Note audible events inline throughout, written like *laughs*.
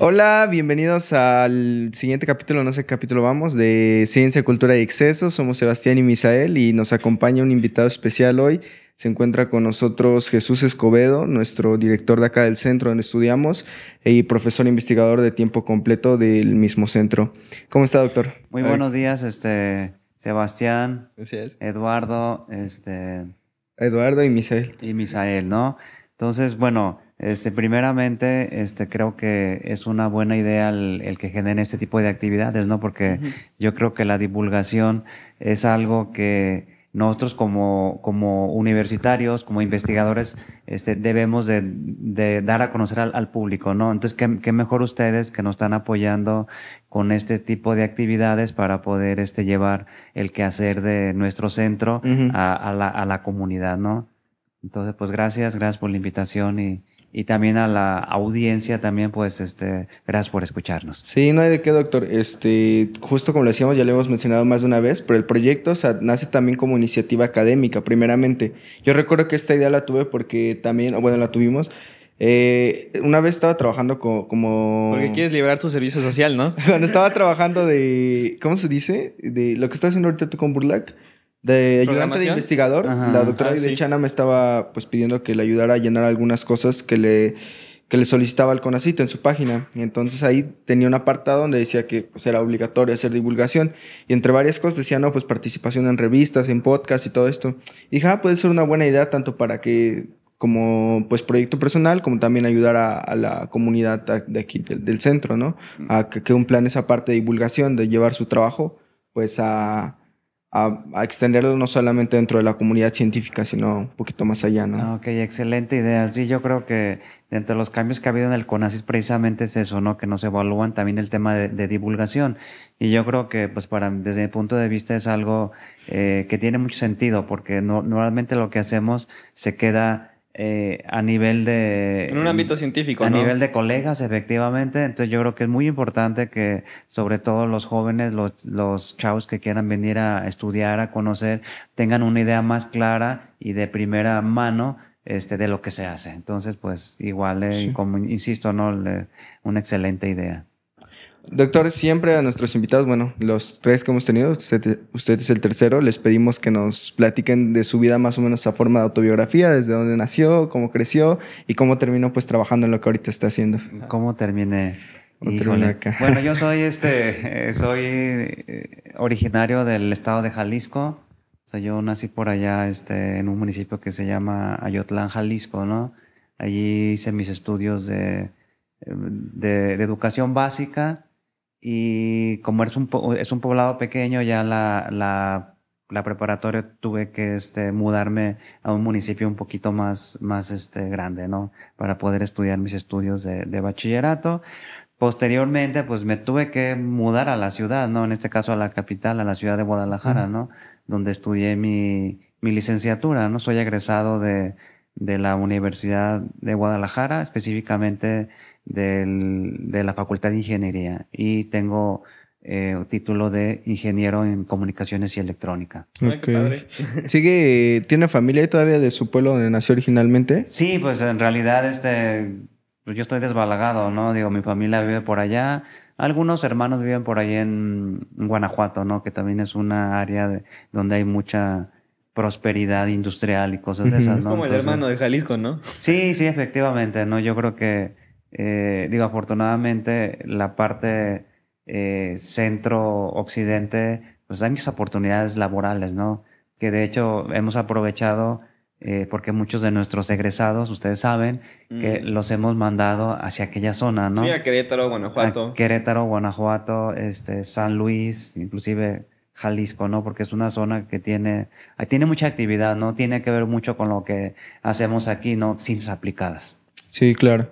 Hola, bienvenidos al siguiente capítulo, no sé qué capítulo vamos, de Ciencia, Cultura y Exceso. Somos Sebastián y Misael y nos acompaña un invitado especial hoy. Se encuentra con nosotros Jesús Escobedo, nuestro director de acá del centro donde estudiamos y profesor investigador de tiempo completo del mismo centro. ¿Cómo está, doctor? Muy buenos días, este Sebastián, Eduardo, este Eduardo y Misael. Y Misael, ¿no? Entonces, bueno, este, primeramente, este, creo que es una buena idea el, que generen este tipo de actividades, ¿no? Porque yo creo que la divulgación es algo que nosotros como, como universitarios, como investigadores, este, debemos de, de dar a conocer al, público, ¿no? Entonces, ¿qué, ¿qué, mejor ustedes que nos están apoyando con este tipo de actividades para poder este, llevar el quehacer de nuestro centro a, a, la, a la comunidad, ¿no? Entonces, pues gracias, gracias por la invitación y, y también a la audiencia también pues este gracias por escucharnos. Sí, no hay de qué, doctor. Este, justo como lo decíamos, ya lo hemos mencionado más de una vez, pero el proyecto nace también como iniciativa académica, primeramente. Yo recuerdo que esta idea la tuve porque también, bueno, la tuvimos eh, una vez estaba trabajando como... Porque quieres liberar tu servicio social, ¿no? *laughs* Cuando estaba trabajando de... ¿Cómo se dice? De lo que estás haciendo ahorita tú con Burlac de ayudante de investigador. La doctora ah, Chana me estaba pues pidiendo que le ayudara a llenar algunas cosas que le, que le solicitaba al CONACIT en su página. Y entonces ahí tenía un apartado donde decía que pues, era obligatorio hacer divulgación. Y entre varias cosas decía, no, pues participación en revistas, en podcasts y todo esto. Y dije, ah, puede ser una buena idea tanto para que como pues proyecto personal, como también ayudar a, la comunidad de aquí del, centro, ¿no? A que, que un plan esa parte de divulgación, de llevar su trabajo, pues a, a, extenderlo no solamente dentro de la comunidad científica, sino un poquito más allá, ¿no? Ok, excelente idea. Sí, yo creo que entre los cambios que ha habido en el CONACYT precisamente es eso, ¿no? Que nos evalúan también el tema de, divulgación. Y yo creo que, pues, para, desde mi punto de vista es algo eh, que tiene mucho sentido, porque no, normalmente lo que hacemos se queda eh, a nivel de... En un ámbito científico, A nivel de colegas, efectivamente. Entonces yo creo que es muy importante que sobre todo los jóvenes, los, los chavos que quieran venir a estudiar, a conocer, tengan una idea más clara y de primera mano este, de lo que se hace. Entonces, pues igual, eh, como insisto, ¿no? una excelente idea. Doctor, siempre a nuestros invitados, bueno, los tres que hemos tenido, usted, es el tercero, les pedimos que nos platiquen de su vida más o menos a forma de autobiografía, desde dónde nació, cómo creció y cómo terminó pues trabajando en lo que ahorita está haciendo. ¿Cómo terminé? Bueno, yo *laughs* soy este, soy eh, originario del estado de Jalisco. O sea, yo nací por allá, este, en un municipio que se llama Ayotlán, Jalisco, ¿no? Allí hice mis estudios de, de, de educación básica y como es un, es un poblado pequeño, ya la, la, la preparatoria tuve que este, mudarme a un municipio un poquito más, más este, grande, ¿no? Para poder estudiar mis estudios de, de bachillerato. Posteriormente, pues me tuve que mudar a la ciudad, ¿no? En este caso a la capital, a la ciudad de Guadalajara, ¿no? Donde estudié mi, mi licenciatura, ¿no? Soy egresado de, de la Universidad de Guadalajara, específicamente del, de la Facultad de Ingeniería y tengo eh, título de ingeniero en comunicaciones y electrónica. Okay. *laughs* ¿Sigue, tiene familia todavía de su pueblo donde nació originalmente? Sí, pues en realidad este, pues yo estoy desbalagado, ¿no? Digo, mi familia vive por allá. Algunos hermanos viven por ahí en, Guanajuato, ¿no? Que también es una área de, donde hay mucha prosperidad industrial y cosas de esas, ¿no? Es como el hermano de Jalisco, ¿no? Sí, sí, efectivamente, ¿no? Yo creo que eh, digo, afortunadamente la parte eh, centro-occidente, pues hay muchas oportunidades laborales, ¿no? Que de hecho hemos aprovechado eh, porque muchos de nuestros egresados, ustedes saben, que mm. los hemos mandado hacia aquella zona, ¿no? Sí, a Querétaro, Guanajuato. Querétaro, Guanajuato, este, San Luis, inclusive Jalisco, ¿no? Porque es una zona que tiene, tiene mucha actividad, ¿no? Tiene que ver mucho con lo que hacemos aquí, ¿no? Ciencias aplicadas. Sí, claro.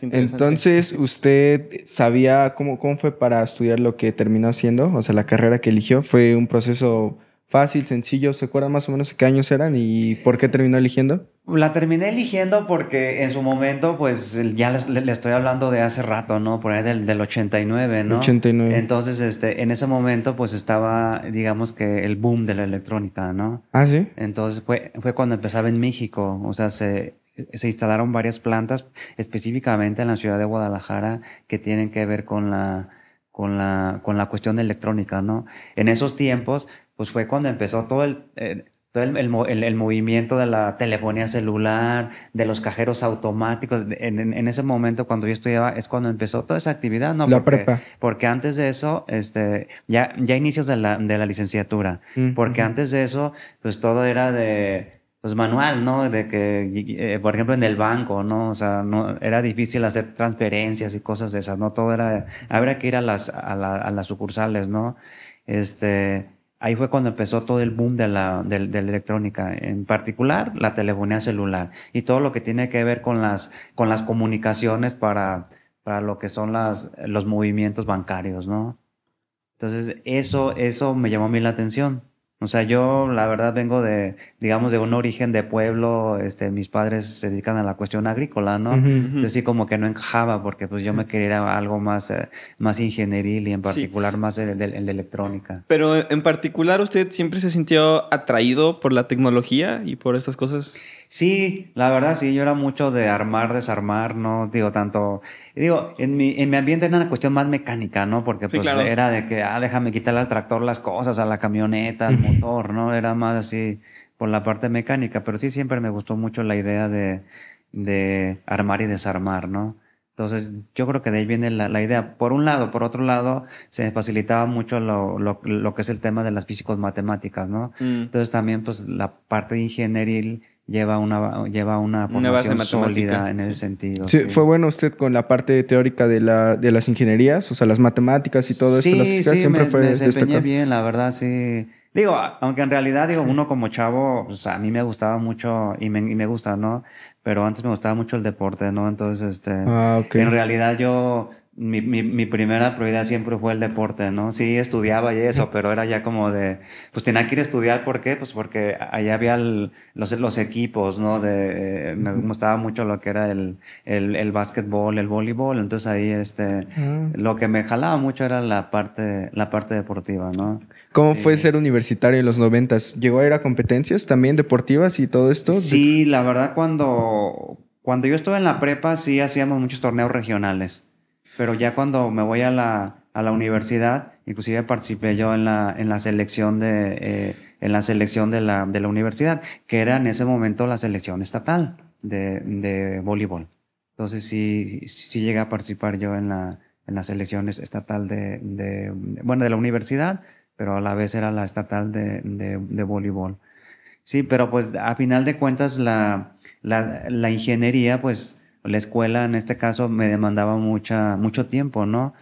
Entonces, ¿usted sabía cómo, cómo fue para estudiar lo que terminó haciendo? O sea, la carrera que eligió, ¿fue un proceso fácil, sencillo? ¿Se acuerdan más o menos qué años eran y por qué terminó eligiendo? La terminé eligiendo porque en su momento, pues ya le, estoy hablando de hace rato, ¿no? Por ahí del, del 89, ¿no? 89. Entonces, este, en ese momento, pues estaba, digamos que el boom de la electrónica, ¿no? Ah, sí. Entonces fue, fue cuando empezaba en México, o sea, se, se instalaron varias plantas específicamente en la ciudad de Guadalajara que tienen que ver con la, con la, con la cuestión electrónica, ¿no? En esos tiempos, pues fue cuando empezó todo el, eh, todo el, el, el, movimiento de la telefonía celular, de los cajeros automáticos. En, en, ese momento, cuando yo estudiaba, es cuando empezó toda esa actividad, ¿no? La porque, prepa. Porque antes de eso, este, ya, ya inicios de la, de la licenciatura. Mm, porque antes de eso, pues todo era de, pues manual, ¿no? De que, eh, por ejemplo, en el banco, ¿no? O sea, no, era difícil hacer transferencias y cosas de esas, ¿no? Todo era, habría que ir a las, a, la, a las sucursales, ¿no? Este, ahí fue cuando empezó todo el boom de la, de, de la electrónica, en particular la telefonía celular y todo lo que tiene que ver con las, con las comunicaciones para, para lo que son las, los movimientos bancarios, ¿no? Entonces, eso, eso me llamó a mí la atención. O sea, yo la verdad vengo de, digamos, de un origen de pueblo, este, mis padres se dedican a la cuestión agrícola, ¿no? Ujú. Entonces sí como que no encajaba porque pues yo me quería ir a algo más, eh, más ingenieril y en particular más de, de- de electrónica. Pero en particular, ¿usted siempre se sintió atraído por la tecnología y por estas cosas? Sí, la verdad sí, yo era mucho de armar, desarmar, ¿no? Digo, tanto, digo, en mi, en mi ambiente era una cuestión más mecánica, ¿no? Porque Sí, pues claro. era de que, ah, déjame quitarle al tractor las cosas, a la camioneta, al motor, ¿no? Era más así por la parte mecánica, pero sí siempre me gustó mucho la idea de, de armar y desarmar, ¿no? Entonces, yo creo que de ahí viene la, la idea. Por un lado, por otro lado, se facilitaba mucho lo, lo, lo que es el tema de las físicos matemáticas, ¿no? Mm. Entonces también pues la parte ingenieril lleva una lleva una Una base sólida en ese sí. sentido. Sí, fue bueno usted con la parte teórica de, la, de las ingenierías, o sea, las matemáticas y todo eso, la física sí, siempre me, fue me desempeñé destacado. bien, la verdad, sí. Digo, a- aunque en realidad, digo, uno como chavo, pues a mí me gustaba mucho y me, y me gusta, ¿no? Pero antes me gustaba mucho el deporte, ¿no? Entonces, este, Ah, ok. en realidad yo, mi, mi, mi primera prioridad siempre fue el deporte, ¿no? Sí, estudiaba y eso, pero era ya como de, pues tenía que ir a estudiar, ¿por qué? Pues porque allá había el- los, los equipos, ¿no? De, eh, me gustaba mucho lo que era el, el, el básquetbol, el voleibol, entonces ahí, este, Ah. lo que me jalaba mucho era la parte, la parte deportiva, ¿no? ¿Cómo Sí. fue ser universitario en los noventas? ¿Llegó a ir a competencias también deportivas y todo esto? Sí, la verdad cuando, cuando yo estuve en la prepa sí hacíamos muchos torneos regionales, pero ya cuando me voy a la, a la universidad, inclusive participé yo en la, en la selección de, eh, en la selección de la, de la universidad, que era en ese momento la selección estatal de, de voleibol. Entonces sí, sí, llegué a participar yo en la, en las selecciones estatal de, de, bueno, de la universidad, pero a la vez era la estatal de, de, de voleibol. Sí, pero pues a final de cuentas la, la, la ingeniería, pues la escuela en este caso me demandaba mucha, mucho tiempo, ¿no?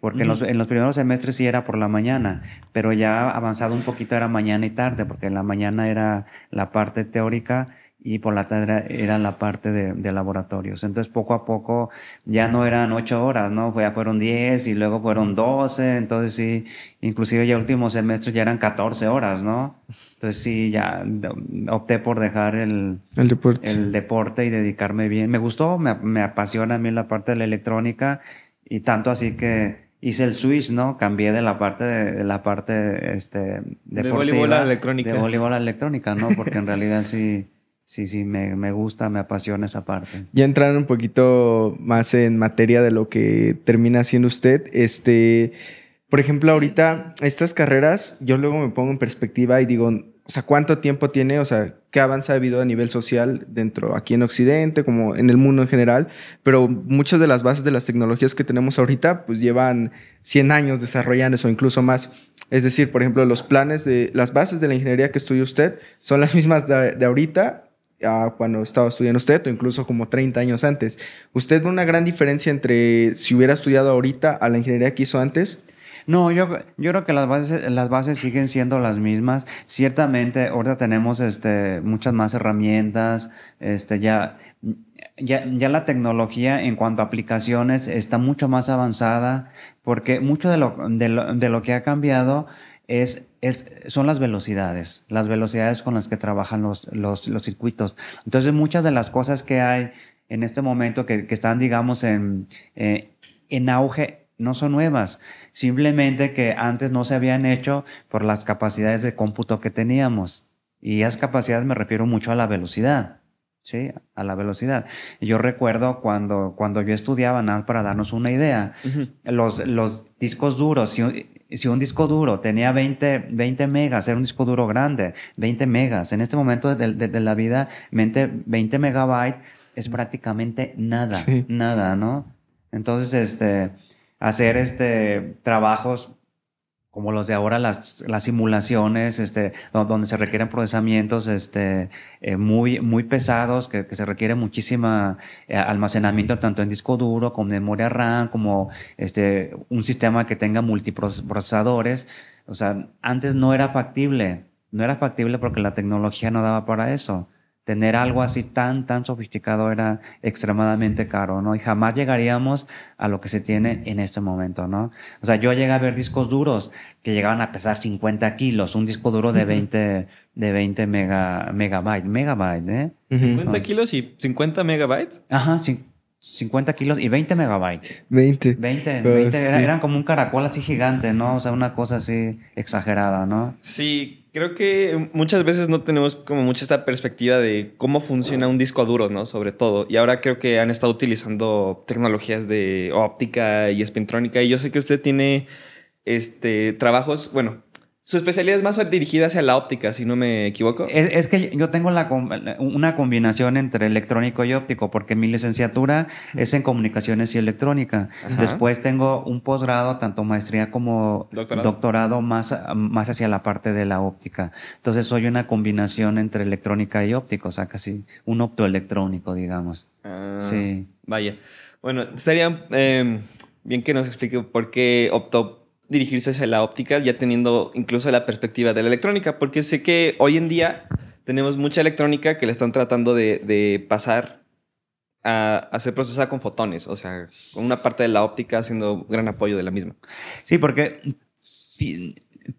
Porque en, los, en los primeros semestres sí era por la mañana, pero ya avanzado un poquito era mañana y tarde, porque en la mañana era la parte teórica y por la tarde era- la parte de, de laboratorios. Entonces poco a poco ya no eran ocho horas, ¿no? Ya fueron diez y luego fueron doce, entonces sí, inclusive ya último semestre ya eran catorce horas, ¿no? Entonces sí, ya de- opté por dejar el, El deporte. el deporte y dedicarme bien. Me gustó, me, me apasiona a mí la parte de la electrónica y tanto así que hice el switch, ¿no? Cambié de la parte de, de la parte este deportiva, voleibol a electrónica. de voleibol a electrónica, ¿no? Porque en realidad sí sí sí me, me gusta, me apasiona esa parte. Ya entrando un poquito más en materia de lo que termina haciendo usted, este, por ejemplo, ahorita estas carreras, yo luego me pongo en perspectiva y digo, o sea, ¿cuánto tiempo tiene? O sea, ¿qué avance ha habido a nivel social dentro, aquí en Occidente, como en el mundo en general? Pero muchas de las bases de las tecnologías que tenemos ahorita, pues llevan 100 años desarrollándose o incluso más. Es decir, por ejemplo, los planes de, las bases de la ingeniería que estudia usted son las mismas de, de ahorita a cuando estaba estudiando usted o incluso como 30 años antes. ¿Usted ve una gran diferencia entre si hubiera estudiado ahorita a la ingeniería que hizo antes? No, yo, yo creo que las bases, las bases siguen siendo las mismas. Ciertamente, ahorita tenemos este, muchas más herramientas, este, ya, ya, ya la tecnología en cuanto a aplicaciones está mucho más avanzada, porque mucho de lo, de lo, de lo que ha cambiado es, es, son las velocidades, las velocidades con las que trabajan los, los, los circuitos. Entonces, muchas de las cosas que hay en este momento que, que están, digamos, en, eh, en auge, no son nuevas, simplemente que antes no se habían hecho por las capacidades de cómputo que teníamos. Y a esas capacidades me refiero mucho a la velocidad. ¿sí? A la velocidad. Yo recuerdo cuando, cuando yo estudiaba, nada para darnos una idea, los, los discos duros, si, si, un disco duro tenía 20, 20 megas, era un disco duro grande, 20 megas. En este momento de, de, la vida, 20, 20 megabytes es prácticamente nada, nada, ¿no? Entonces, este, hacer este, trabajos como los de ahora, las, las simulaciones, este, donde se requieren procesamientos este, eh, muy, muy pesados, que, que se requiere muchísima eh, almacenamiento tanto en disco duro como memoria RAM, como este, un sistema que tenga multiprocesadores. O sea, antes no era factible, no era factible porque la tecnología no daba para eso tener algo así tan, tan sofisticado era extremadamente caro, ¿no? Y jamás llegaríamos a lo que se tiene en este momento, ¿no? O sea, yo llegué a ver discos duros que llegaban a pesar 50 kilos, un disco duro de 20, de 20 mega, megabytes, megabytes, ¿eh? 50 kilos y 50 megabytes. Ajá, sí. 50 kilos y 20 megabytes. 20. 20, 20 eran como un caracol así gigante, ¿no? O sea, una cosa así exagerada, ¿no? Sí, creo que muchas veces no tenemos como mucha esta perspectiva de cómo funciona un disco duro, ¿no? Sobre todo. Y ahora creo que han estado utilizando tecnologías de óptica y espintrónica. Y yo sé que usted tiene este, trabajos, bueno, su especialidad es más dirigida hacia la óptica, si no me equivoco. Es, que yo tengo la, una combinación entre electrónico y óptico, porque mi licenciatura es en comunicaciones y electrónica. Después tengo un posgrado, tanto maestría como doctorado, más, más hacia la parte de la óptica. Entonces soy una combinación entre electrónica y óptico, o sea, casi un optoelectrónico, digamos. Ah, sí. Vaya. Bueno, estaría eh, bien que nos explique por qué optó dirigirse hacia la óptica, ya teniendo incluso la perspectiva de la electrónica, porque sé que hoy en día tenemos mucha electrónica que le están tratando de, pasar a, a, ser procesada con fotones, o sea, con una parte de la óptica haciendo gran apoyo de la misma. Sí, porque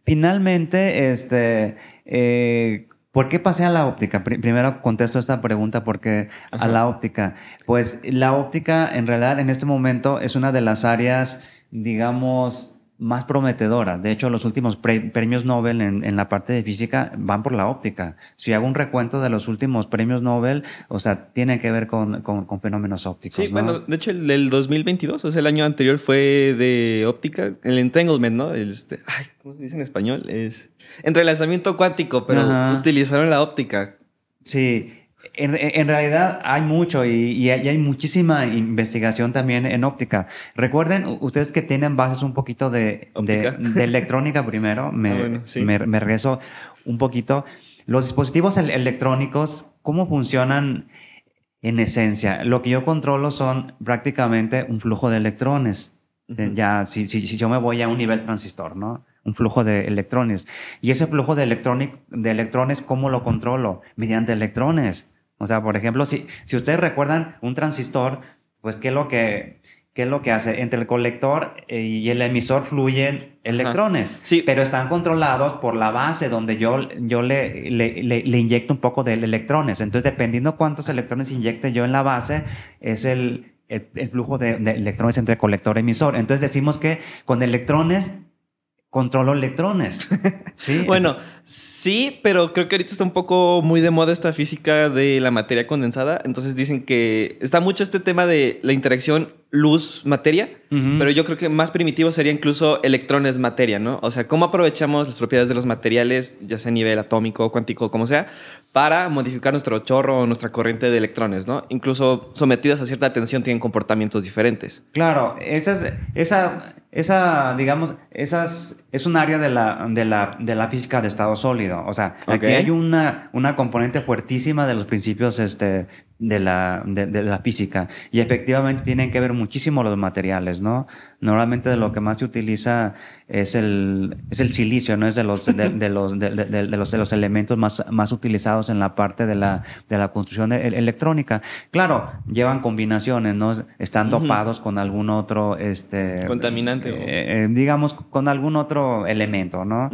finalmente, este, eh, ¿Por qué pasé a la óptica? Primero contesto esta pregunta, ¿por qué a la óptica? Pues la óptica en realidad en este momento es una de las áreas, digamos, más prometedoras. De hecho, los últimos premios Nobel en, la parte de física van por la óptica. Si hago un recuento de los últimos premios Nobel, o sea, tienen que ver con, fenómenos ópticos. Sí, bueno, de hecho, el del 2022, o sea, el año anterior fue de óptica, el entanglement, ¿no? Este, ay, ¿cómo se dice en español? Es entrelazamiento cuántico, pero utilizaron la óptica. Sí, en, realidad hay mucho y, hay muchísima investigación también en óptica. Recuerden ustedes que tienen bases un poquito de, de, electrónica primero. *laughs* Me, ah, me, me, regreso un poquito. Los dispositivos electrónicos, ¿cómo funcionan en esencia? Lo que yo controlo son prácticamente un flujo de electrones. Ya, si, si, si yo me voy a un nivel transistor, ¿no? un flujo de electrones. Y ese flujo de, de electrones, ¿cómo lo controlo? Mediante electrones. O sea, por ejemplo, si, si ustedes recuerdan un transistor, pues ¿qué es lo que, qué es lo que hace? Entre el colector eh, y el emisor fluyen electrones, sí. pero están controlados por la base donde yo, yo le, le, le, inyecto un poco de electrones. Entonces, dependiendo cuántos electrones inyecte yo en la base, es el, el, flujo de, de, electrones entre colector y emisor. Entonces decimos que con electrones controlo electrones. *laughs* Sí. bueno, sí, pero creo que ahorita está un poco muy de moda esta física de la materia condensada. Entonces dicen que está mucho este tema de la interacción luz-materia, pero yo creo que más primitivo sería incluso electrones-materia, ¿no? O sea, cómo aprovechamos las propiedades de los materiales, ya sea a nivel atómico, cuántico, como sea, para modificar nuestro chorro o nuestra corriente de electrones, ¿no? Incluso sometidas a cierta tensión tienen comportamientos diferentes. Claro, esa, es, esa, esa digamos, esas, es un área de la, de la, de la física de estado sólido. O sea, aquí hay una, una componente fuertísima de los principios este, de la, de, la física. Y efectivamente tienen que ver muchísimo los materiales, ¿no? Normalmente de lo que más se utiliza es el, es el silicio, ¿no? Es de los, de, los, de, los, de los elementos más, más utilizados en la parte de la, de la construcción electrónica. Claro, llevan combinaciones, ¿no? Están dopados con algún otro, este... Contaminante. Eh, eh, digamos, con algún otro elemento, ¿no?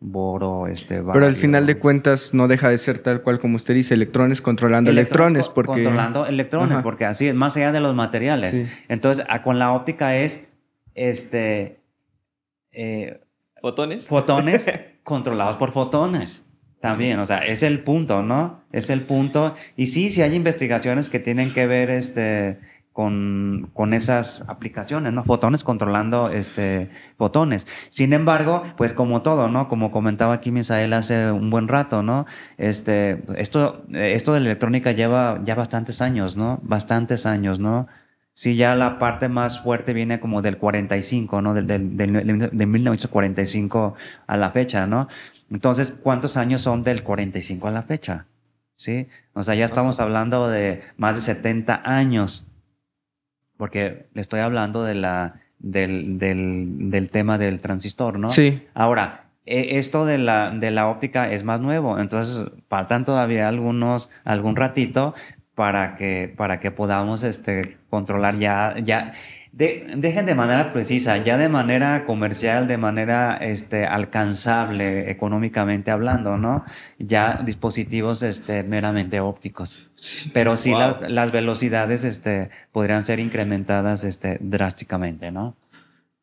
Boro, este, Pero al final de cuentas no deja de ser tal cual como usted dice, electrones controlando electrones, porque... Controlando electrones, porque así es, más allá de los materiales. Entonces, con la óptica es, este... Eh, ¿Fotones? Fotones *laughs* controlados por fotones. También, o sea, es el punto, ¿no? Es el punto. Y sí, sí hay investigaciones que tienen que ver este, con, con esas aplicaciones, ¿no? Fotones controlando este, fotones. Sin embargo, pues como todo, ¿no? Como comentaba aquí Misael hace un buen rato, ¿no? Este, esto, esto de la electrónica lleva ya bastantes años, ¿no? Bastantes años, ¿no? Sí, ya la parte más fuerte viene como del 45, ¿no? Del, del, del, de 1945 a la fecha, ¿no? Entonces, ¿cuántos años son del 45 a la fecha? ¿Sí? O sea, ya estamos hablando de más de 70 años. Porque le estoy hablando de la, del, del, del tema del transistor, ¿no? Sí. Ahora, e, esto de la, de la óptica es más nuevo. Entonces, faltan todavía algunos, algún ratito para que, para que podamos, este, controlar ya, ya, dejen de manera precisa, ya de manera comercial, de manera este, alcanzable económicamente hablando, ¿no? Ya dispositivos este, meramente ópticos. Pero sí las, las, velocidades este, podrían ser incrementadas este, drásticamente, ¿no?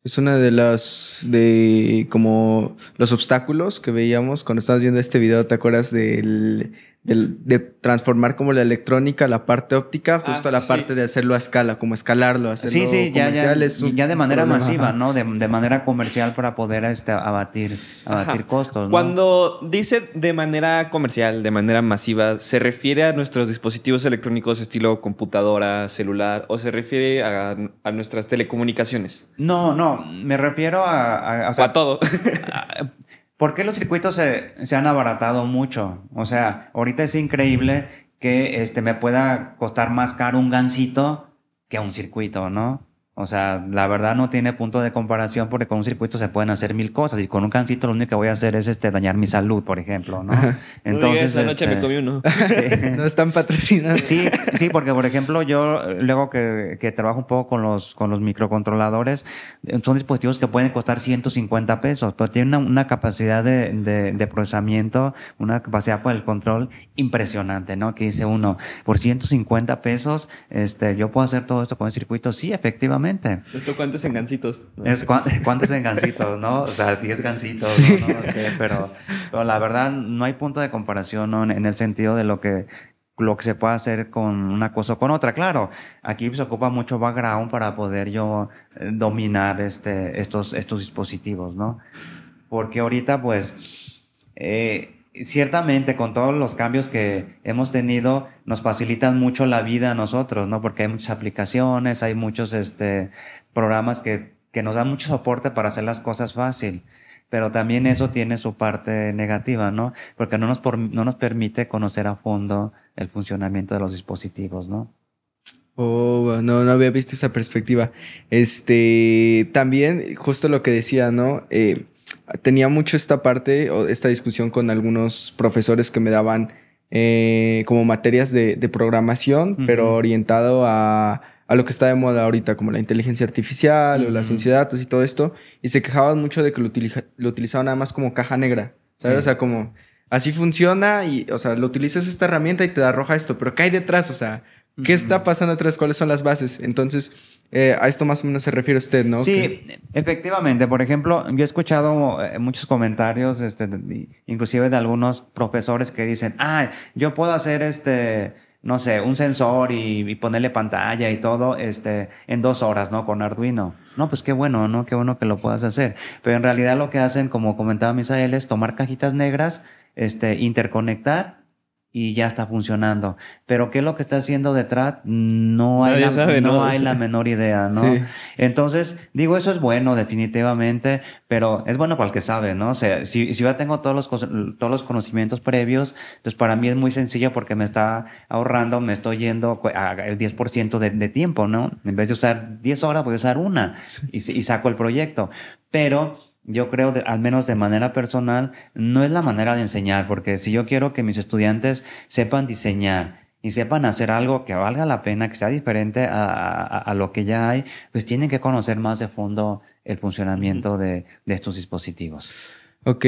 Es una de las, de como los obstáculos que veíamos cuando estabas viendo este video, ¿te acuerdas del de, transformar como la electrónica, la parte óptica, justo a la parte de hacerlo a escala, como escalarlo, hacerlo sí, sí, ya, ya, ya de manera masiva, ¿no? De, manera comercial para poder este, abatir, abatir costos. Cuando dice de manera comercial, de manera masiva, ¿se refiere a nuestros dispositivos electrónicos estilo computadora, celular, o se refiere a, nuestras telecomunicaciones? No, no, me refiero a... A, a todo. *laughs* ¿Por qué los circuitos se, se, han abaratado mucho? O sea, ahorita es increíble que este, me pueda costar más caro un gancito que un circuito, ¿no? O sea, la verdad no tiene punto de comparación porque con un circuito se pueden hacer mil cosas y con un cancito lo único que voy a hacer es este dañar mi salud, por ejemplo, ¿no? Entonces, esta noche me este, comí uno. *laughs* no están patrocinados. Sí, sí, porque por ejemplo yo luego que, que, trabajo un poco con los con los microcontroladores, son dispositivos que pueden costar 150 pesos, pero tienen una, una capacidad de, de, de, procesamiento, una capacidad por el control impresionante, ¿no? Que dice uno, por 150 pesos, este, yo puedo hacer todo esto con el circuito, sí, efectivamente ¿Esto cuántos engancitos? Es *laughs* cuántos engancitos, ¿no? O sea, 10 gancitos, ¿no? no sé, pero, pero, la verdad no hay punto de comparación ¿no? en el sentido de lo que lo que se puede hacer con una cosa o con otra. Claro, aquí se ocupa mucho background para poder yo eh, dominar este, estos, estos dispositivos, ¿no? Porque ahorita, pues, eh, ciertamente con todos los cambios que hemos tenido nos facilitan mucho la vida a nosotros, ¿no? Porque hay muchas aplicaciones, hay muchos este, programas que, que nos dan mucho soporte para hacer las cosas fácil. Pero también eso tiene su parte negativa, ¿no? Porque no nos, no nos permite conocer a fondo el funcionamiento de los dispositivos, ¿no? Oh, no, no había visto esa perspectiva. Este, también, justo lo que decía, ¿no? Eh, tenía mucho esta parte o esta discusión con algunos profesores que me daban eh, como materias de, programación, pero orientado a, a, lo que está de moda ahorita, como la inteligencia artificial o la ciencia de datos y todo esto, y se quejaban mucho de que lo, lo utilizaban nada más como caja negra, ¿sabes? O sea, como así funciona y, o sea, lo utilizas esta herramienta y te da roja esto, pero ¿qué hay detrás? O sea, ¿qué está pasando detrás? ¿Cuáles son las bases? Entonces, eh, a esto más o menos se refiere usted, ¿no? Sí, efectivamente. Por ejemplo, yo he escuchado eh, muchos comentarios, este, inclusive de algunos profesores que dicen, ah, yo puedo hacer este, no sé, un sensor y, ponerle pantalla y todo, este, en dos horas, ¿no? Con Arduino. No, pues qué bueno, ¿no? Qué bueno que lo puedas hacer. Pero en realidad lo que hacen, como comentaba Misael, es tomar cajitas negras, este, interconectar y ya está funcionando. Pero qué es lo que está haciendo detrás, no hay, la, no, hay la menor idea, ¿no? Entonces, digo, eso es bueno definitivamente, pero es bueno para el que sabe, ¿no? O sea, si, si yo tengo todos los, todos los conocimientos previos, pues para mí es muy sencillo porque me está ahorrando, me estoy yendo el 10% de, de tiempo, ¿no? En vez de usar 10 horas, voy a usar una y, y saco el proyecto. Pero yo creo, al menos de manera personal, no es la manera de enseñar, porque si yo quiero que mis estudiantes sepan diseñar y sepan hacer algo que valga la pena, que sea diferente a, a, lo que ya hay, pues tienen que conocer más de fondo el funcionamiento de, de estos dispositivos. Ok,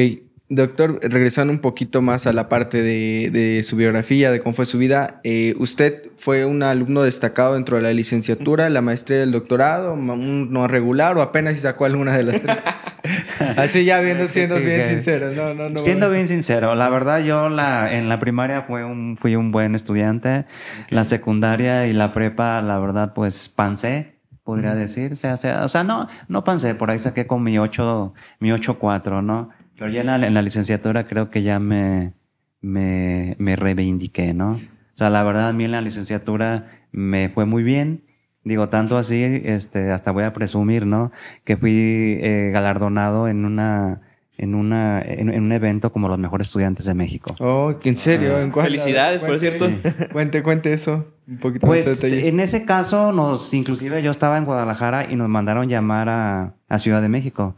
Doctor, regresando un poquito más a la parte de, de su biografía, de cómo fue su vida, eh, ¿usted fue un alumno destacado dentro de la licenciatura, la maestría y el doctorado, un no regular o apenas si sacó alguna de las tres? *laughs* Así ya viendo, siendo bien sincero. No, no, no. Siendo bien sincero, la verdad yo la, en la primaria fue un, fui un buen estudiante. La secundaria y la prepa, la verdad, pues pancé, podría decir. O sea, o sea, no, no pancé, por ahí saqué con mi 8, mi 8-4, ¿no? Pero ya en la, en la, licenciatura creo que ya me, me, me reivindiqué, ¿no? O sea, la verdad a mí en la licenciatura me fue muy bien Digo, tanto así, este, hasta voy a presumir, ¿no? Que fui eh, galardonado en una, en una, en, un evento como los mejores estudiantes de México. Oh, ¿en serio? ¿En cuál? Felicidades, por cierto. Cuente, cuente eso. Un poquito pues, en ese caso, nos, inclusive yo estaba en Guadalajara y nos mandaron llamar a, a Ciudad de México.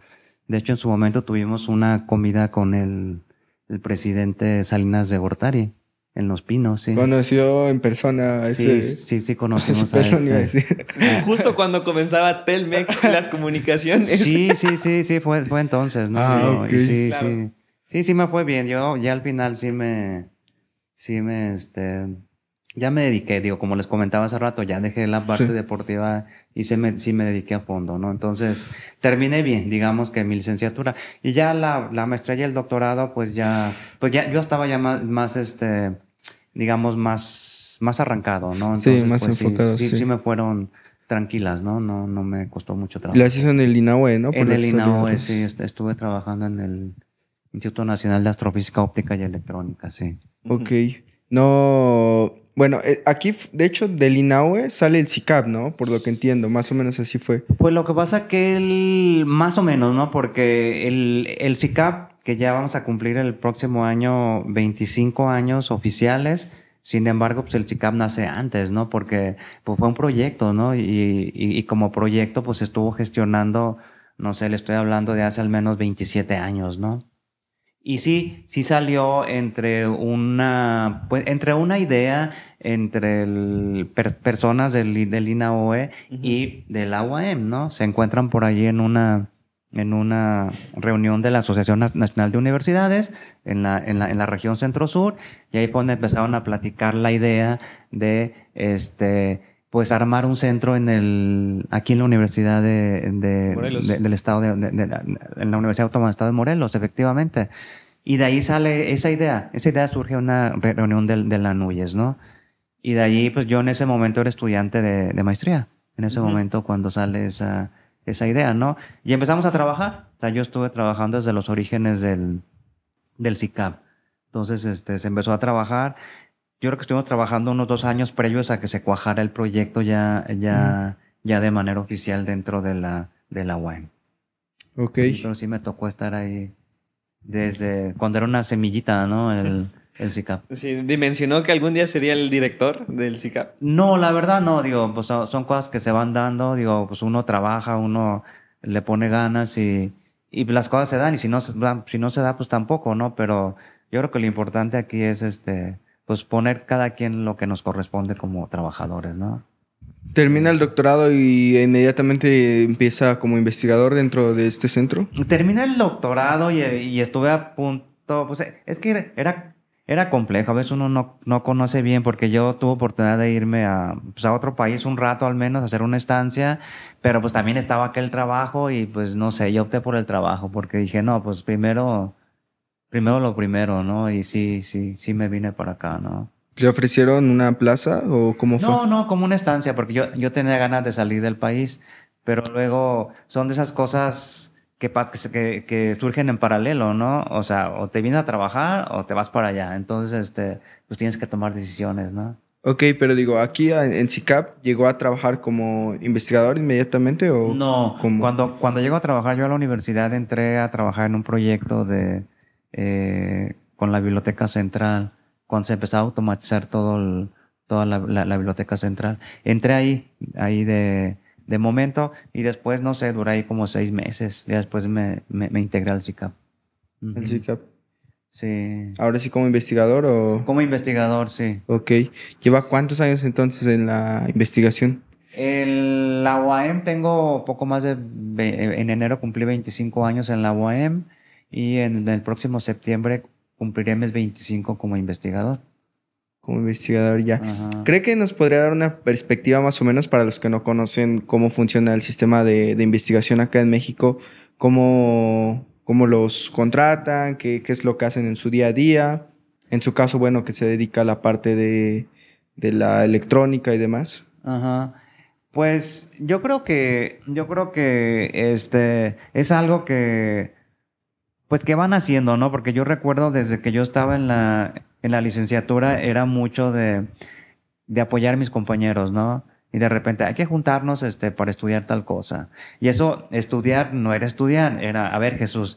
De hecho, en su momento tuvimos una comida con el, el presidente Salinas de Gortari en Los Pinos, sí. Conoció en persona ese... Sí, sí, sí conocimos a, este. *laughs* Justo cuando comenzaba Telmex y las comunicaciones. Sí, sí, sí, sí, fue, fue entonces, ¿no? Ah, sí, sí. Sí, sí me fue bien. Yo ya al final sí me... Sí me, este... Ya me dediqué, digo, como les comentaba hace rato, ya dejé la parte deportiva y sí me, sí me dediqué a fondo, ¿no? Entonces, terminé bien, digamos que mi licenciatura. Y ya la, la maestría y el doctorado, pues ya, pues ya, yo estaba ya más, más este, digamos, más, más arrancado, ¿no? Entonces, sí, más pues, enfocado, sí, sí. me fueron tranquilas, ¿no? No, no me costó mucho trabajo. Lo haces en el INAUE, ¿no? en el INAUE, sí, estuve trabajando en el Instituto Nacional de Astrofísica Óptica y Electrónica, sí. Ok. No, bueno, eh, aquí, de hecho, del INAUE sale el CICAP, ¿no? Por lo que entiendo, más o menos así fue. Pues lo que pasa que él, más o menos, ¿no? Porque el, el CICAP, que ya vamos a cumplir el próximo año 25 años oficiales, sin embargo, pues el CICAP nace antes, ¿no? Porque pues, fue un proyecto, ¿no? Y, y, y como proyecto, pues estuvo gestionando, no sé, le estoy hablando de hace al menos 27 años, ¿no? Y sí, sí salió entre una, pues, entre una idea entre el, personas del, del INAOE y del AUAM, ¿no? Se encuentran por allí en una, en una reunión de la Asociación Nacional de Universidades en la, en la, en la región centro-sur, y ahí cuando empezaron a platicar la idea de, este, pues armar un centro en el, aquí en la Universidad de, de, del Estado de, en la Universidad Autónoma del Estado de Morelos, efectivamente. Y de ahí sale esa idea. Esa idea surge en una reunión de, de la Nuyes, ¿no? Y de ahí, pues yo en ese momento era estudiante de, de maestría. En ese momento cuando sale esa, esa idea, ¿no? Y empezamos a trabajar. O sea, yo estuve trabajando desde los orígenes del, del CICAP. Entonces, este, se empezó a trabajar yo creo que estuvimos trabajando unos dos años previos a que se cuajara el proyecto ya, ya, ya de manera oficial dentro de la, de la UAM. Ok. pero sí me tocó estar ahí desde cuando era una semillita, ¿no? El, el CICAP. Sí, dimensionó que algún día sería el director del CICAP. No, la verdad no, digo, pues son cosas que se van dando, digo, pues uno trabaja, uno le pone ganas y, y las cosas se dan y si no se da, si no se da, pues tampoco, ¿no? Pero yo creo que lo importante aquí es este, pues poner cada quien lo que nos corresponde como trabajadores, ¿no? ¿Termina el doctorado y inmediatamente empieza como investigador dentro de este centro? Termina el doctorado y, estuve a punto, pues es que era, era complejo, a veces uno no, no conoce bien porque yo tuve oportunidad de irme a, pues a otro país un rato al menos, a hacer una estancia, pero pues también estaba aquel trabajo y pues no sé, yo opté por el trabajo porque dije, no, pues primero primero lo primero, ¿no? Y sí, sí, sí me vine para acá, ¿no? ¿Le ofrecieron una plaza o cómo fue? No, no, como una estancia, porque yo, yo tenía ganas de salir del país, pero luego son de esas cosas que, que, que surgen en paralelo, ¿no? O sea, o te vienes a trabajar o te vas para allá. Entonces, este, pues tienes que tomar decisiones, ¿no? Ok, pero digo, aquí en CICAP llegó a trabajar como investigador inmediatamente o no? Cuando cuando llego a trabajar yo a la universidad entré a trabajar en un proyecto de eh, con la biblioteca central, cuando se empezó a automatizar todo toda la, biblioteca central. Entré ahí, ahí de, de momento, y después, no sé, duré ahí como seis meses. Y después me, me, integré al CICAP. ¿El CICAP? Sí. ¿Ahora sí como investigador o...? Como investigador, sí. Ok. ¿Lleva cuántos años entonces en la investigación? En la UAM tengo poco más de... En enero cumplí 25 años en la UAM y en el próximo septiembre cumpliré mis 25 como investigador. Como investigador ya. ¿Cree que nos podría dar una perspectiva más o menos para los que no conocen cómo funciona el sistema de, investigación acá en México? cómo, cómo los contratan, qué, qué, es lo que hacen en su día a día. En su caso, bueno, que se dedica a la parte de, de la electrónica y demás. Ajá. Pues yo creo que, yo creo que este es algo que, pues que van haciendo, ¿no? Porque yo recuerdo desde que yo estaba en la, en la licenciatura era mucho de, de apoyar a mis compañeros, ¿no? Y de repente hay que juntarnos este, para estudiar tal cosa. Y eso, estudiar no era estudiar, era, a ver Jesús,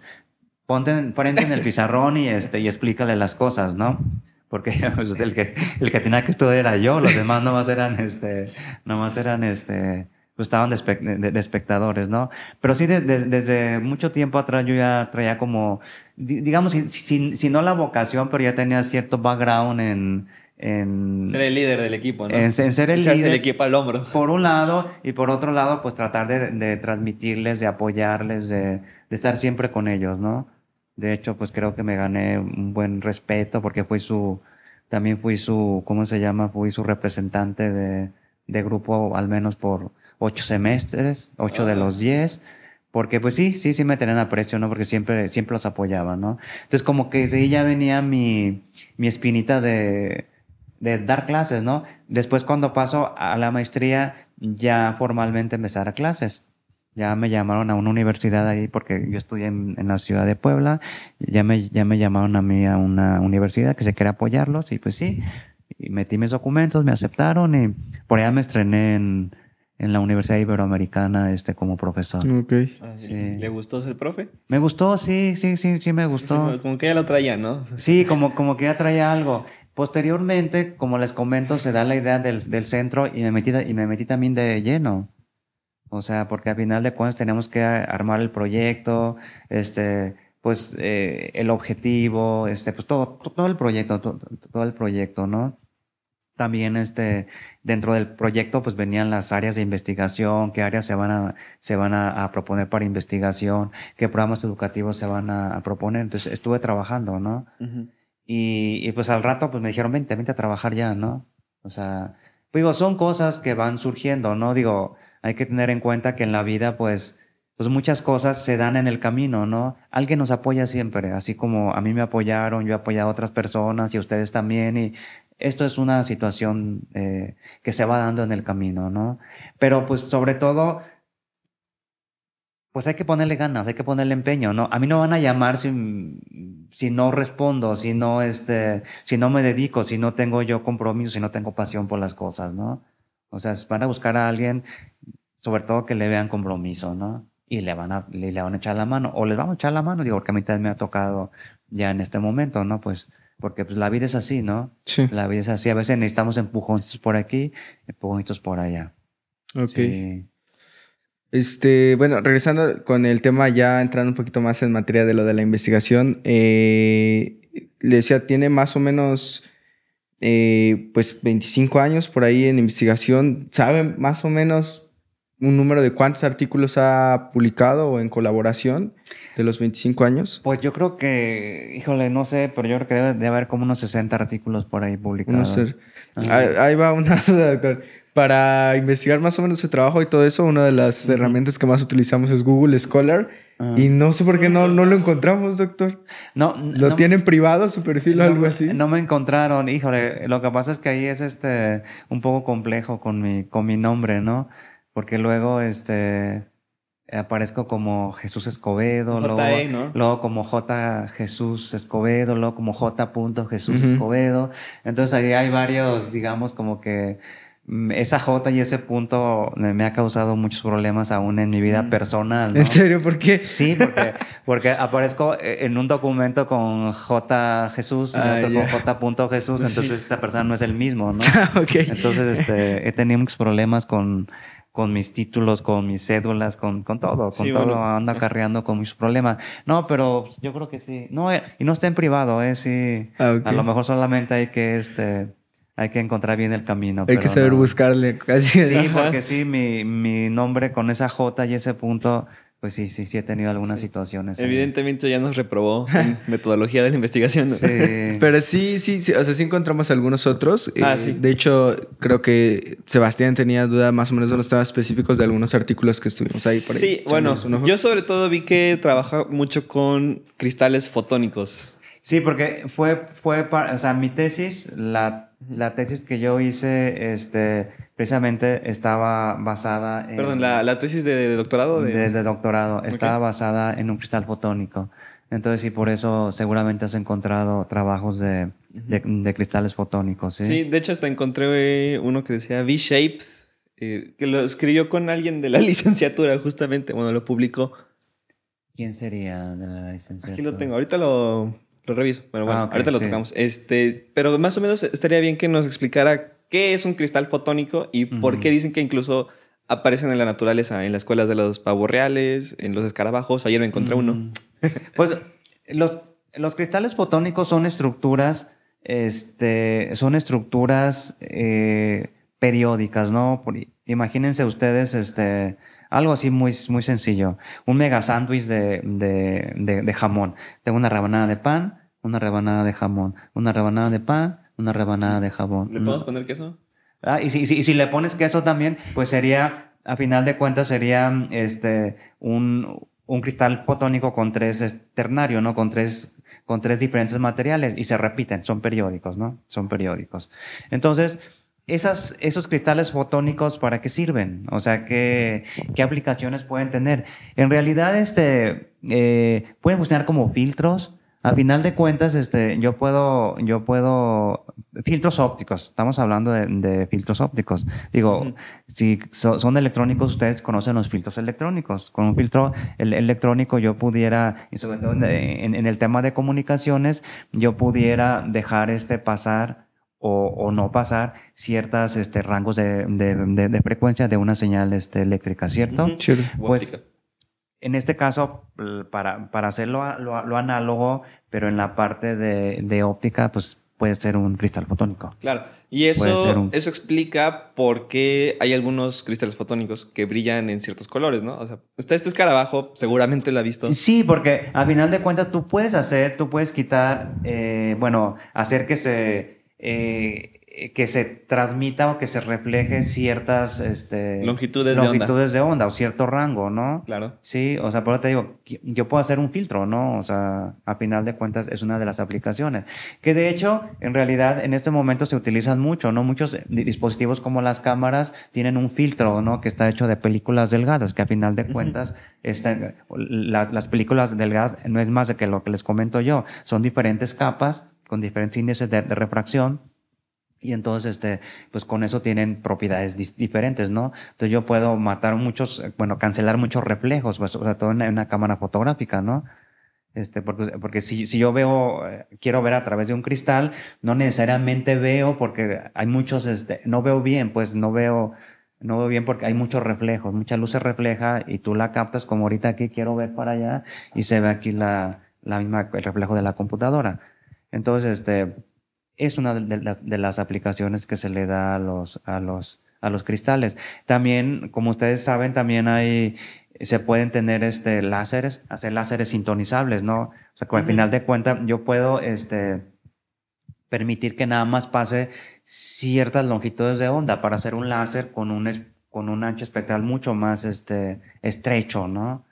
ponte en el pizarrón y, este, y explícale las cosas, ¿no? Porque *laughs* pues, el, que, el que tenía que estudiar era yo, los demás nomás eran, este, nomás eran, este, pues estaban de, espectadores, ¿no? Pero sí, desde mucho tiempo atrás yo ya traía como, digamos, si, si, no la vocación, pero ya tenía cierto background en, en ser el líder del equipo, ¿no? En, ser el líder. el equipo al hombro. Por un lado, y por otro lado, pues tratar de, de transmitirles, de apoyarles, de, de, estar siempre con ellos, ¿no? De hecho, pues creo que me gané un buen respeto porque fui su, también fui su, ¿cómo se llama? Fui su representante de, de grupo, al menos por ocho semestres, ocho de ah. los diez. Porque pues sí, sí, sí me tenían aprecio, ¿no? Porque siempre, siempre los apoyaba, ¿no? Entonces como que desde ahí ya venía mi, mi espinita de, de dar clases, ¿no? Después cuando paso a la maestría, ya formalmente empezar a clases. Ya me llamaron a una universidad ahí porque yo estudié en, la ciudad de Puebla. Ya me, ya me llamaron a mí a una universidad que se quiere apoyarlos y pues sí. Y metí mis documentos, me aceptaron y por allá me estrené en, en la Universidad Iberoamericana este, como profesor. Ok. Ah, ¿Le gustó ser profe? Me gustó, sí, sí, sí, sí me gustó. como que ya lo traía, ¿no? Sí, como, como que ya traía algo. Posteriormente, como les comento, se da la idea del, del centro y me, metí, y me metí también de lleno. O sea, porque al final de cuentas tenemos que armar el proyecto, este, pues eh, el objetivo, este, pues todo, todo el proyecto, todo, todo, el proyecto, ¿no? También este, dentro del proyecto pues venían las áreas de investigación, qué áreas se van a, se van a, proponer para investigación, qué programas educativos se van a, proponer. Entonces estuve trabajando, ¿no? y, y, pues al rato pues me dijeron, vente, vente a trabajar ya, ¿no? O sea, pues digo, son cosas que van surgiendo, ¿no? Digo, hay que tener en cuenta que en la vida, pues, pues muchas cosas se dan en el camino, ¿no? Alguien nos apoya siempre, así como a mí me apoyaron, yo he apoyado a otras personas y a ustedes también, y esto es una situación eh, que se va dando en el camino, ¿no? Pero pues sobre todo, pues hay que ponerle ganas, hay que ponerle empeño, ¿no? A mí no van a llamar si, si no respondo, si no, este, si no me dedico, si no tengo yo compromiso, si no tengo pasión por las cosas, ¿no? O sea, van a buscar a alguien, sobre todo que le vean compromiso, ¿no? Y le van a, le, van a echar la mano, o les vamos a echar la mano, digo, porque a mí también me ha tocado ya en este momento, ¿no? Pues, porque pues la vida es así, ¿no? Sí. La vida es así. A veces necesitamos empujoncitos por aquí, empujoncitos por allá. Ok. Sí. Este, bueno, regresando con el tema, ya entrando un poquito más en materia de lo de la investigación, eh, le decía, tiene más o menos eh, pues 25 años por ahí en investigación. ¿Sabe más o menos un número de cuántos artículos ha publicado o en colaboración de los 25 años? Pues yo creo que, híjole, no sé, pero yo creo que debe de haber como unos 60 artículos por ahí publicados. ahí, va una *laughs* duda, doctor. Para investigar más o menos su trabajo y todo eso, una de las herramientas que más utilizamos es Google Scholar. Y no sé por qué no, no lo encontramos, doctor. No, ¿Lo tienen privado su perfil o algo así? No me encontraron, híjole. Lo que pasa es que ahí es este un poco complejo con mi, con mi nombre, ¿no? Porque luego este aparezco como Jesús Escobedo, luego, luego, como J Jesús Escobedo, luego como J. Jesús Escobedo. Entonces ahí hay varios, digamos, como que Mm, esa J y ese punto me ha causado muchos problemas aún en mi vida mm. personal. ¿En serio? ¿Por qué? Sí, porque, porque aparezco en un documento con J Jesús y ah, otro con J. Jesús, entonces esa persona no es el mismo, ¿no? *laughs* okay. Entonces este, he tenido muchos problemas con, con mis títulos, con mis cédulas, con, con todo, con todo, anda acarreando con muchos problemas. No, pero yo creo que sí. No, eh, y no está en privado, ¿eh? Sí. Ah, A lo mejor solamente hay que, este, hay que encontrar bien el camino. Hay que saber buscarle casi. Sí, porque sí, mi, mi nombre con esa J y ese punto, pues sí, sí, sí he tenido algunas situaciones. Evidentemente ya nos reprobó en *laughs* metodología de la investigación. Sí. *laughs* Pero sí, sí, sí, o sea, sí encontramos algunos otros. Ah, eh, sí. De hecho, creo que Sebastián tenía duda más o menos de los temas específicos de algunos artículos que estuvimos ahí por ahí. Sí, bueno, yo sobre todo vi que trabaja mucho con cristales fotónicos. Sí, porque fue, fue, o sea, mi tesis, la, la tesis que yo hice, este, precisamente estaba basada en... Perdón, la, tesis de, doctorado. Desde doctorado, estaba basada en un cristal fotónico. Entonces, sí, por eso seguramente has encontrado trabajos de, de, cristales fotónicos, ¿sí? Sí, de hecho hasta encontré uno que decía V-Shape, eh, que lo escribió con alguien de la *laughs* licenciatura, justamente, bueno, lo publicó. ¿Quién sería de la licenciatura? Aquí lo tengo, ahorita lo, lo reviso. Pero bueno, ah, ahorita lo tocamos. Este, pero más o menos estaría bien que nos explicara qué es un cristal fotónico y por qué dicen que incluso aparecen en la naturaleza, en las escuelas de los pavos reales, en los escarabajos. Ayer me encontré uno. Mm. Pues los, los cristales fotónicos son estructuras, este, son estructuras eh, periódicas, ¿no? imagínense ustedes, este, algo así muy, muy sencillo. Un mega sándwich de, de, jamón. Tengo una rebanada de pan, una rebanada de jamón, una rebanada de pan, una rebanada de jamón. ¿Le podemos poner queso? Ah, y si, si, le pones queso también, pues sería, a final de cuentas, sería este, un, un cristal fotónico con tres ternario, ¿no? Con tres, con tres diferentes materiales y se repiten, son periódicos, ¿no? Son periódicos. Entonces, esas, esos cristales fotónicos, ¿para qué sirven? O sea, ¿qué, qué aplicaciones pueden tener? En realidad, este, eh, pueden funcionar como filtros. A final de cuentas, este, yo puedo, yo puedo, filtros ópticos, estamos hablando de, filtros ópticos. Digo, si son electrónicos, ustedes conocen los filtros electrónicos. Con un filtro electrónico yo pudiera, y sobre todo en, en, el tema de comunicaciones, yo pudiera dejar este pasar o, no pasar ciertos este, rangos de, de, frecuencia de una señal este, eléctrica, ¿cierto? Pues, en este caso, para, para hacerlo lo, análogo, pero en la parte de, óptica, pues puede ser un cristal fotónico. Claro. Y eso, eso explica por qué hay algunos cristales fotónicos que brillan en ciertos colores, ¿no? O sea, está este escarabajo, seguramente lo ha visto. Sí, porque a final de cuentas tú puedes hacer, tú puedes quitar, eh, bueno, hacer que se eh, que se transmita o que se refleje ciertas este, longitudes, longitudes de, onda. o cierto rango, ¿no? Claro. Sí, o sea, por eso te digo, yo puedo hacer un filtro, ¿no? O sea, a final de cuentas es una de las aplicaciones. Que de hecho, en realidad, en este momento se utilizan mucho, ¿no? Muchos dispositivos como las cámaras tienen un filtro, ¿no? Que está hecho de películas delgadas, que a final de cuentas, las, las películas delgadas no es más de que lo que les comento yo, son diferentes capas con diferentes índices de, refracción. Y entonces, este, pues con eso tienen propiedades diferentes, ¿no? Entonces yo puedo matar muchos, bueno, cancelar muchos reflejos, pues, o sea, todo en una cámara fotográfica, ¿no? Este, porque, porque si, si yo veo, eh, quiero ver a través de un cristal, no necesariamente veo porque hay muchos, este, no veo bien, pues no veo, no veo bien porque hay muchos reflejos, mucha luz se refleja y tú la captas como ahorita aquí quiero ver para allá y se ve aquí la, la misma, el reflejo de la computadora. Entonces, este, es una de las, de las aplicaciones que se le da a los, a los, a los cristales. También, como ustedes saben, también hay, se pueden tener este láseres, hacer láseres sintonizables, ¿no? O sea, que al final de cuentas yo puedo este permitir que nada más pase ciertas longitudes de onda para hacer un láser con un con un ancho espectral mucho más este estrecho, ¿no?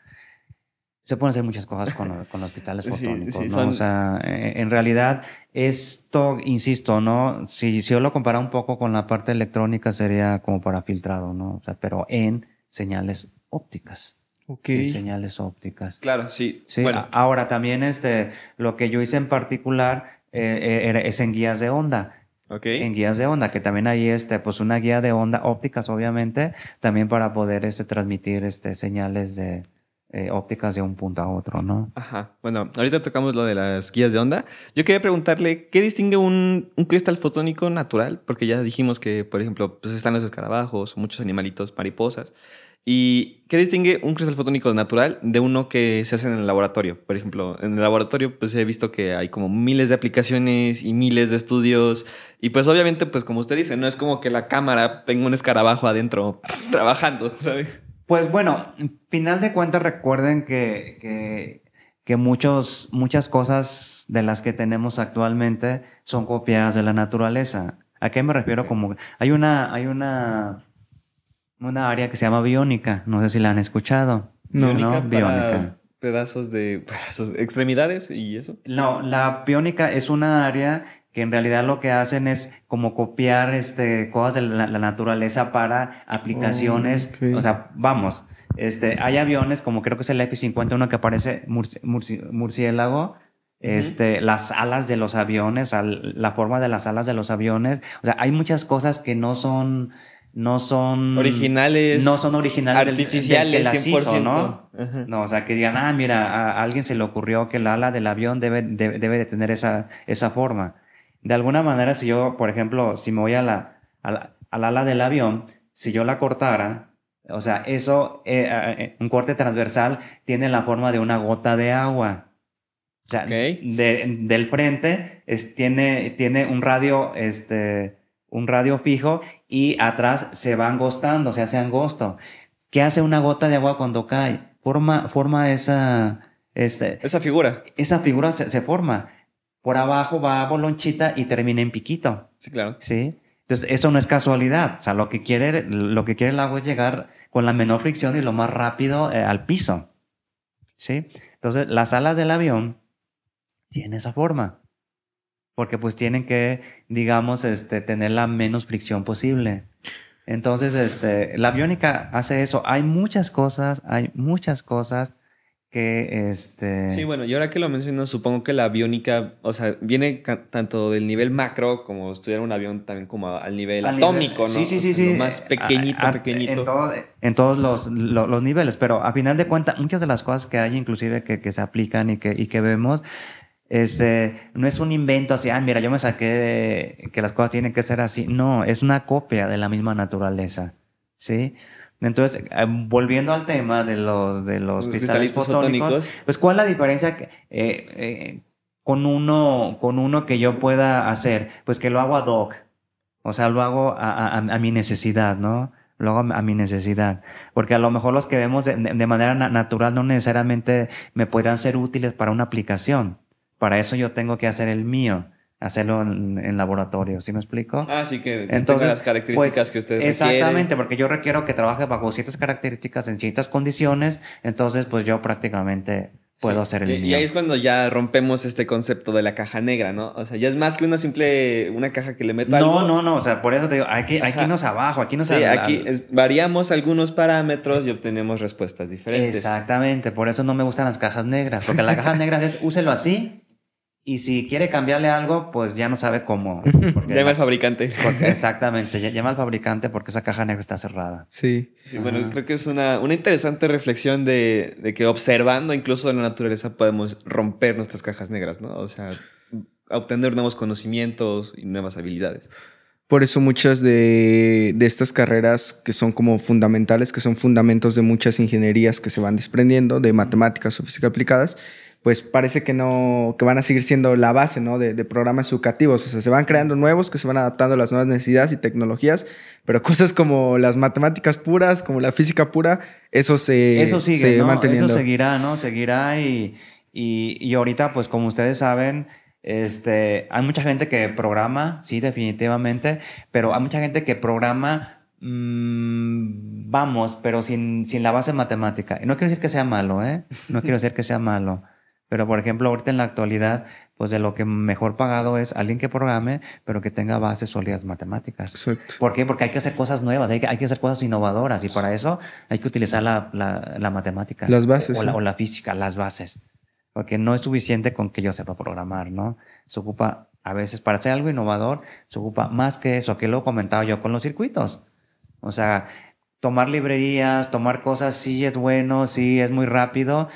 Se pueden hacer muchas cosas con, con los cristales *laughs* fotónicos, ¿no? O sea, eh, en realidad, esto, insisto, ¿no? Si, si yo lo comparo un poco con la parte electrónica, sería como para filtrado, ¿no? O sea, pero en señales ópticas. Ok. En señales ópticas. Claro, sí. sí. Bueno. Ahora, también este, lo que yo hice en particular eh, eh es en guías de onda. Okay. En guías de onda, que también hay este, pues una guía de onda ópticas, obviamente, también para poder este, transmitir este, señales de, eh, ópticas de un punto a otro, ¿no? Ajá. Bueno, ahorita tocamos lo de las guías de onda. Yo quería preguntarle, ¿qué distingue un, un cristal fotónico natural? Porque ya dijimos que, por ejemplo, pues están los escarabajos, muchos animalitos, mariposas. ¿Y qué distingue un cristal fotónico natural de uno que se hace en el laboratorio? Por ejemplo, en el laboratorio pues he visto que hay como miles de aplicaciones y miles de estudios y pues obviamente pues como usted dice, no es como que la cámara tenga un escarabajo adentro *laughs* trabajando, ¿sabes? Pues bueno, final de cuentas recuerden que, que, que muchos, muchas cosas de las que tenemos actualmente son copiadas de la naturaleza. ¿A qué me refiero? Como hay una, hay una, una área que se llama biónica. No sé si la han escuchado. No, no, biónica. Pedazos de *laughs* extremidades y eso. No, la biónica es una área que en realidad lo que hacen es como copiar este, cosas de la, naturaleza para aplicaciones. O sea, vamos, este, hay aviones como creo que es el F-51 que aparece murciélago. Este, las alas de los aviones, o sea, la forma de las alas de los aviones. O sea, hay muchas cosas que no son, no son originales, no son originales artificiales, del, Hizo, ¿no? No, o sea, que digan, ah, mira, a, alguien se le ocurrió que el ala del avión debe, debe, debe de tener esa, esa forma de alguna manera, si yo, por ejemplo, si me voy a la, al ala del avión, si yo la cortara, o sea, eso, eh, eh, un corte transversal tiene la forma de una gota de agua. O sea, del frente es, tiene, tiene un radio, este, un radio fijo y atrás se va angostando, se hace angosto. ¿Qué hace una gota de agua cuando cae? Forma, forma esa, este, esa figura. Esa figura se, se forma por abajo va a bolonchita y termina en piquito. Sí, claro. Sí. Entonces, eso no es casualidad. O sea, lo que quiere, lo que quiere el agua es llegar con la menor fricción y lo más rápido eh, al piso. ¿Sí? Entonces, las alas del avión tienen esa forma. Porque pues tienen que, digamos, este, tener la menos fricción posible. Entonces, este, la aviónica hace eso. Hay muchas cosas, hay muchas cosas que este... Sí, bueno, y ahora que lo menciono, supongo que la aviónica, o sea, viene tanto del nivel macro como estudiar un avión también como al nivel atómico, ¿no? Sí, sí, sí, sí. más pequeñito, pequeñito. En, todos los, los, niveles, pero a final de cuentas, muchas de las cosas que hay, inclusive que, que se aplican y que, y que vemos, este, no es un invento así, ah, mira, yo me saqué que las cosas tienen que ser así. No, es una copia de la misma naturaleza, ¿sí? Entonces, eh, volviendo al tema de los, de los, cristales fotónicos, pues ¿cuál es la diferencia eh, eh, con, uno, con uno que yo pueda hacer? Pues que lo hago ad hoc. O sea, lo hago a, a, mi necesidad, ¿no? Lo hago a, mi necesidad. Porque a lo mejor los que vemos de, de manera natural no necesariamente me podrán ser útiles para una aplicación. Para eso yo tengo que hacer el mío hacerlo en, laboratorio, ¿sí me explico? Ah, sí, que Entonces, las características pues, que ustedes Exactamente, porque yo requiero que trabaje bajo ciertas características en ciertas condiciones, entonces pues yo prácticamente puedo hacer el y, y, ahí es cuando ya rompemos este concepto de la caja negra, ¿no? O sea, ya es más que una simple, una caja que le meto no, algo. No, no, no, o sea, por eso te digo, hay que, hay que irnos abajo, aquí nos Sí, aquí variamos algunos parámetros y obtenemos respuestas diferentes. Exactamente, por eso no me gustan las cajas negras, porque las cajas *laughs* negras es, úselo así y si quiere cambiarle algo, pues ya no sabe cómo. *laughs* llama al fabricante. exactamente, llama al fabricante porque esa caja negra está cerrada. Sí. sí bueno, creo que es una, una interesante reflexión de, de, que observando incluso en la naturaleza podemos romper nuestras cajas negras, ¿no? O sea, obtener nuevos conocimientos y nuevas habilidades. Por eso muchas de, de, estas carreras que son como fundamentales, que son fundamentos de muchas ingenierías que se van desprendiendo, de matemáticas o física aplicadas, pues parece que no, que van a seguir siendo la base, ¿no? De, de, programas educativos. O sea, se van creando nuevos que se van adaptando a las nuevas necesidades y tecnologías, pero *laughs* cosas como las matemáticas puras, como la física pura, eso se, eso sigue, ¿no? Eso seguirá, ¿no? Seguirá y, y, y ahorita, pues como ustedes saben, este, hay mucha gente que programa, sí, definitivamente, pero hay mucha gente que programa mm, vamos, pero sin, sin la base matemática. Y no quiero decir que sea malo, ¿eh? No quiero decir que sea malo. Pero, por ejemplo, ahorita en la actualidad, pues de lo que mejor pagado es alguien que programe, pero que tenga bases sólidas matemáticas. Exacto. ¿Por qué? Porque hay que hacer cosas nuevas, hay que, hay que hacer cosas innovadoras y para eso hay que utilizar la, la, la matemática. Las bases. O, la, o la física, las bases. Porque no es suficiente con que yo sepa programar, ¿no? Se ocupa, a veces para hacer algo innovador, se ocupa más que eso, que lo he comentado yo con los circuitos. O sea, tomar librerías, tomar cosas, sí es bueno, sí es muy rápido,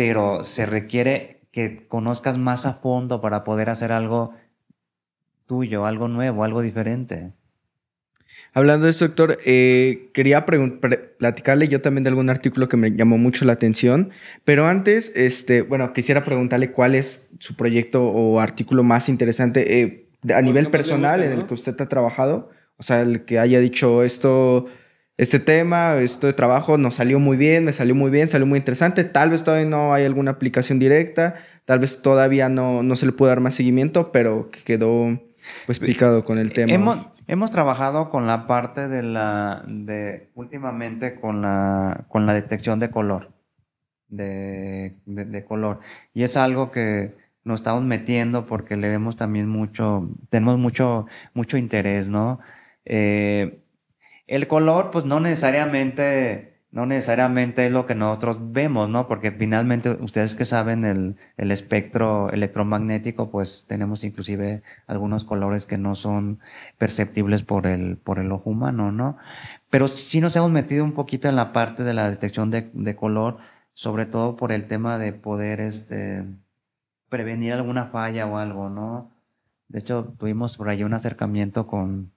pero se requiere que conozcas más a fondo para poder hacer algo tuyo, algo nuevo, algo diferente. Hablando de esto, doctor, eh, quería platicarle yo también de algún artículo que me llamó mucho la atención, pero antes, este, bueno, quisiera preguntarle cuál es su proyecto o artículo más interesante eh, a nivel personal en el que usted ha trabajado, o sea, el que haya dicho esto este tema, este trabajo nos salió muy bien, me salió muy bien, salió muy interesante. Tal vez todavía no hay alguna aplicación directa, tal vez todavía no, no se le puede dar más seguimiento, pero quedó pues picado con el tema. Hemos, hemos trabajado con la parte de la, de, últimamente con la, con la detección de color, de, de, color. Y es algo que nos estamos metiendo porque le vemos también mucho, tenemos mucho, mucho interés, ¿no? Eh, el color, pues no necesariamente no necesariamente es lo que nosotros vemos, ¿no? Porque finalmente ustedes que saben el, el, espectro electromagnético, pues tenemos inclusive algunos colores que no son perceptibles por el, por el ojo humano, ¿no? Pero sí nos hemos metido un poquito en la parte de la detección de, de color, sobre todo por el tema de poder, este, prevenir alguna falla o algo, ¿no? De hecho, tuvimos por ahí un acercamiento con,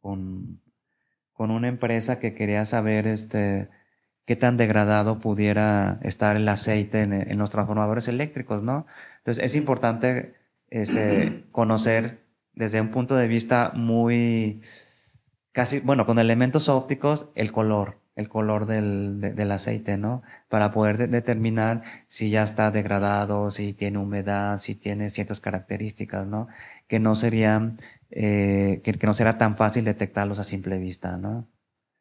con con una empresa que quería saber este, qué tan degradado pudiera estar el aceite en, los transformadores eléctricos, ¿no? Entonces es importante este, conocer desde un punto de vista muy, casi, bueno, con elementos ópticos, el color, el color del, del aceite, ¿no? Para poder determinar si ya está degradado, si tiene humedad, si tiene ciertas características, ¿no? Que no serían eh, que, no será tan fácil detectarlos a simple vista, ¿no?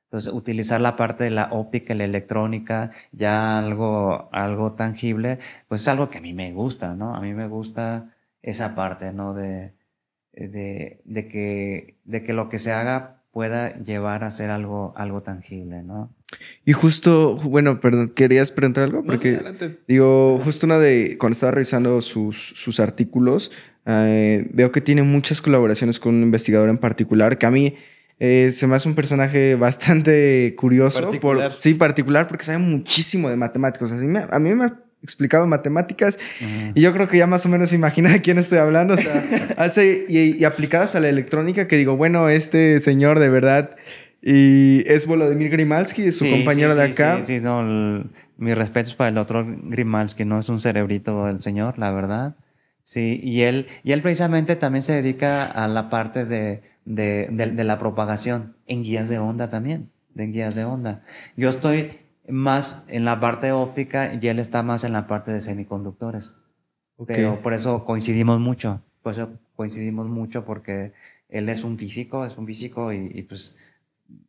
Entonces, utilizar la parte de la óptica y la electrónica, ya algo, algo tangible, pues es algo que a mí me gusta, ¿no? A mí me gusta esa parte, ¿no? De, de, de, que, de que lo que se haga pueda llevar a ser algo, algo tangible, ¿no? Y justo, bueno, perdón, ¿querías preguntar algo? Porque, digo, justo una de, cuando estaba revisando sus, sus artículos, eh, veo que tiene muchas colaboraciones con un investigador en particular, que a mí eh, se me hace un personaje *laughs* bastante curioso. Particular. sí, particular, porque sabe muchísimo de matemáticas. a mí me ha explicado matemáticas y yo creo que ya más o menos imagina de quién estoy hablando. O sea, *laughs* hace y, aplicadas a la electrónica que digo, bueno, este señor de verdad... Y es Volodymyr Grimalski, su compañero de acá. Sí, sí, no, mi respeto es para el doctor Grimalski, no es un cerebrito el señor, la verdad. Sí, y él, y él precisamente también se dedica a la parte de, de, de, la propagación en guías de onda también, de guías de onda. Yo estoy más en la parte óptica y él está más en la parte de semiconductores. Pero por eso coincidimos mucho, por eso coincidimos mucho porque él es un físico, es un físico y, pues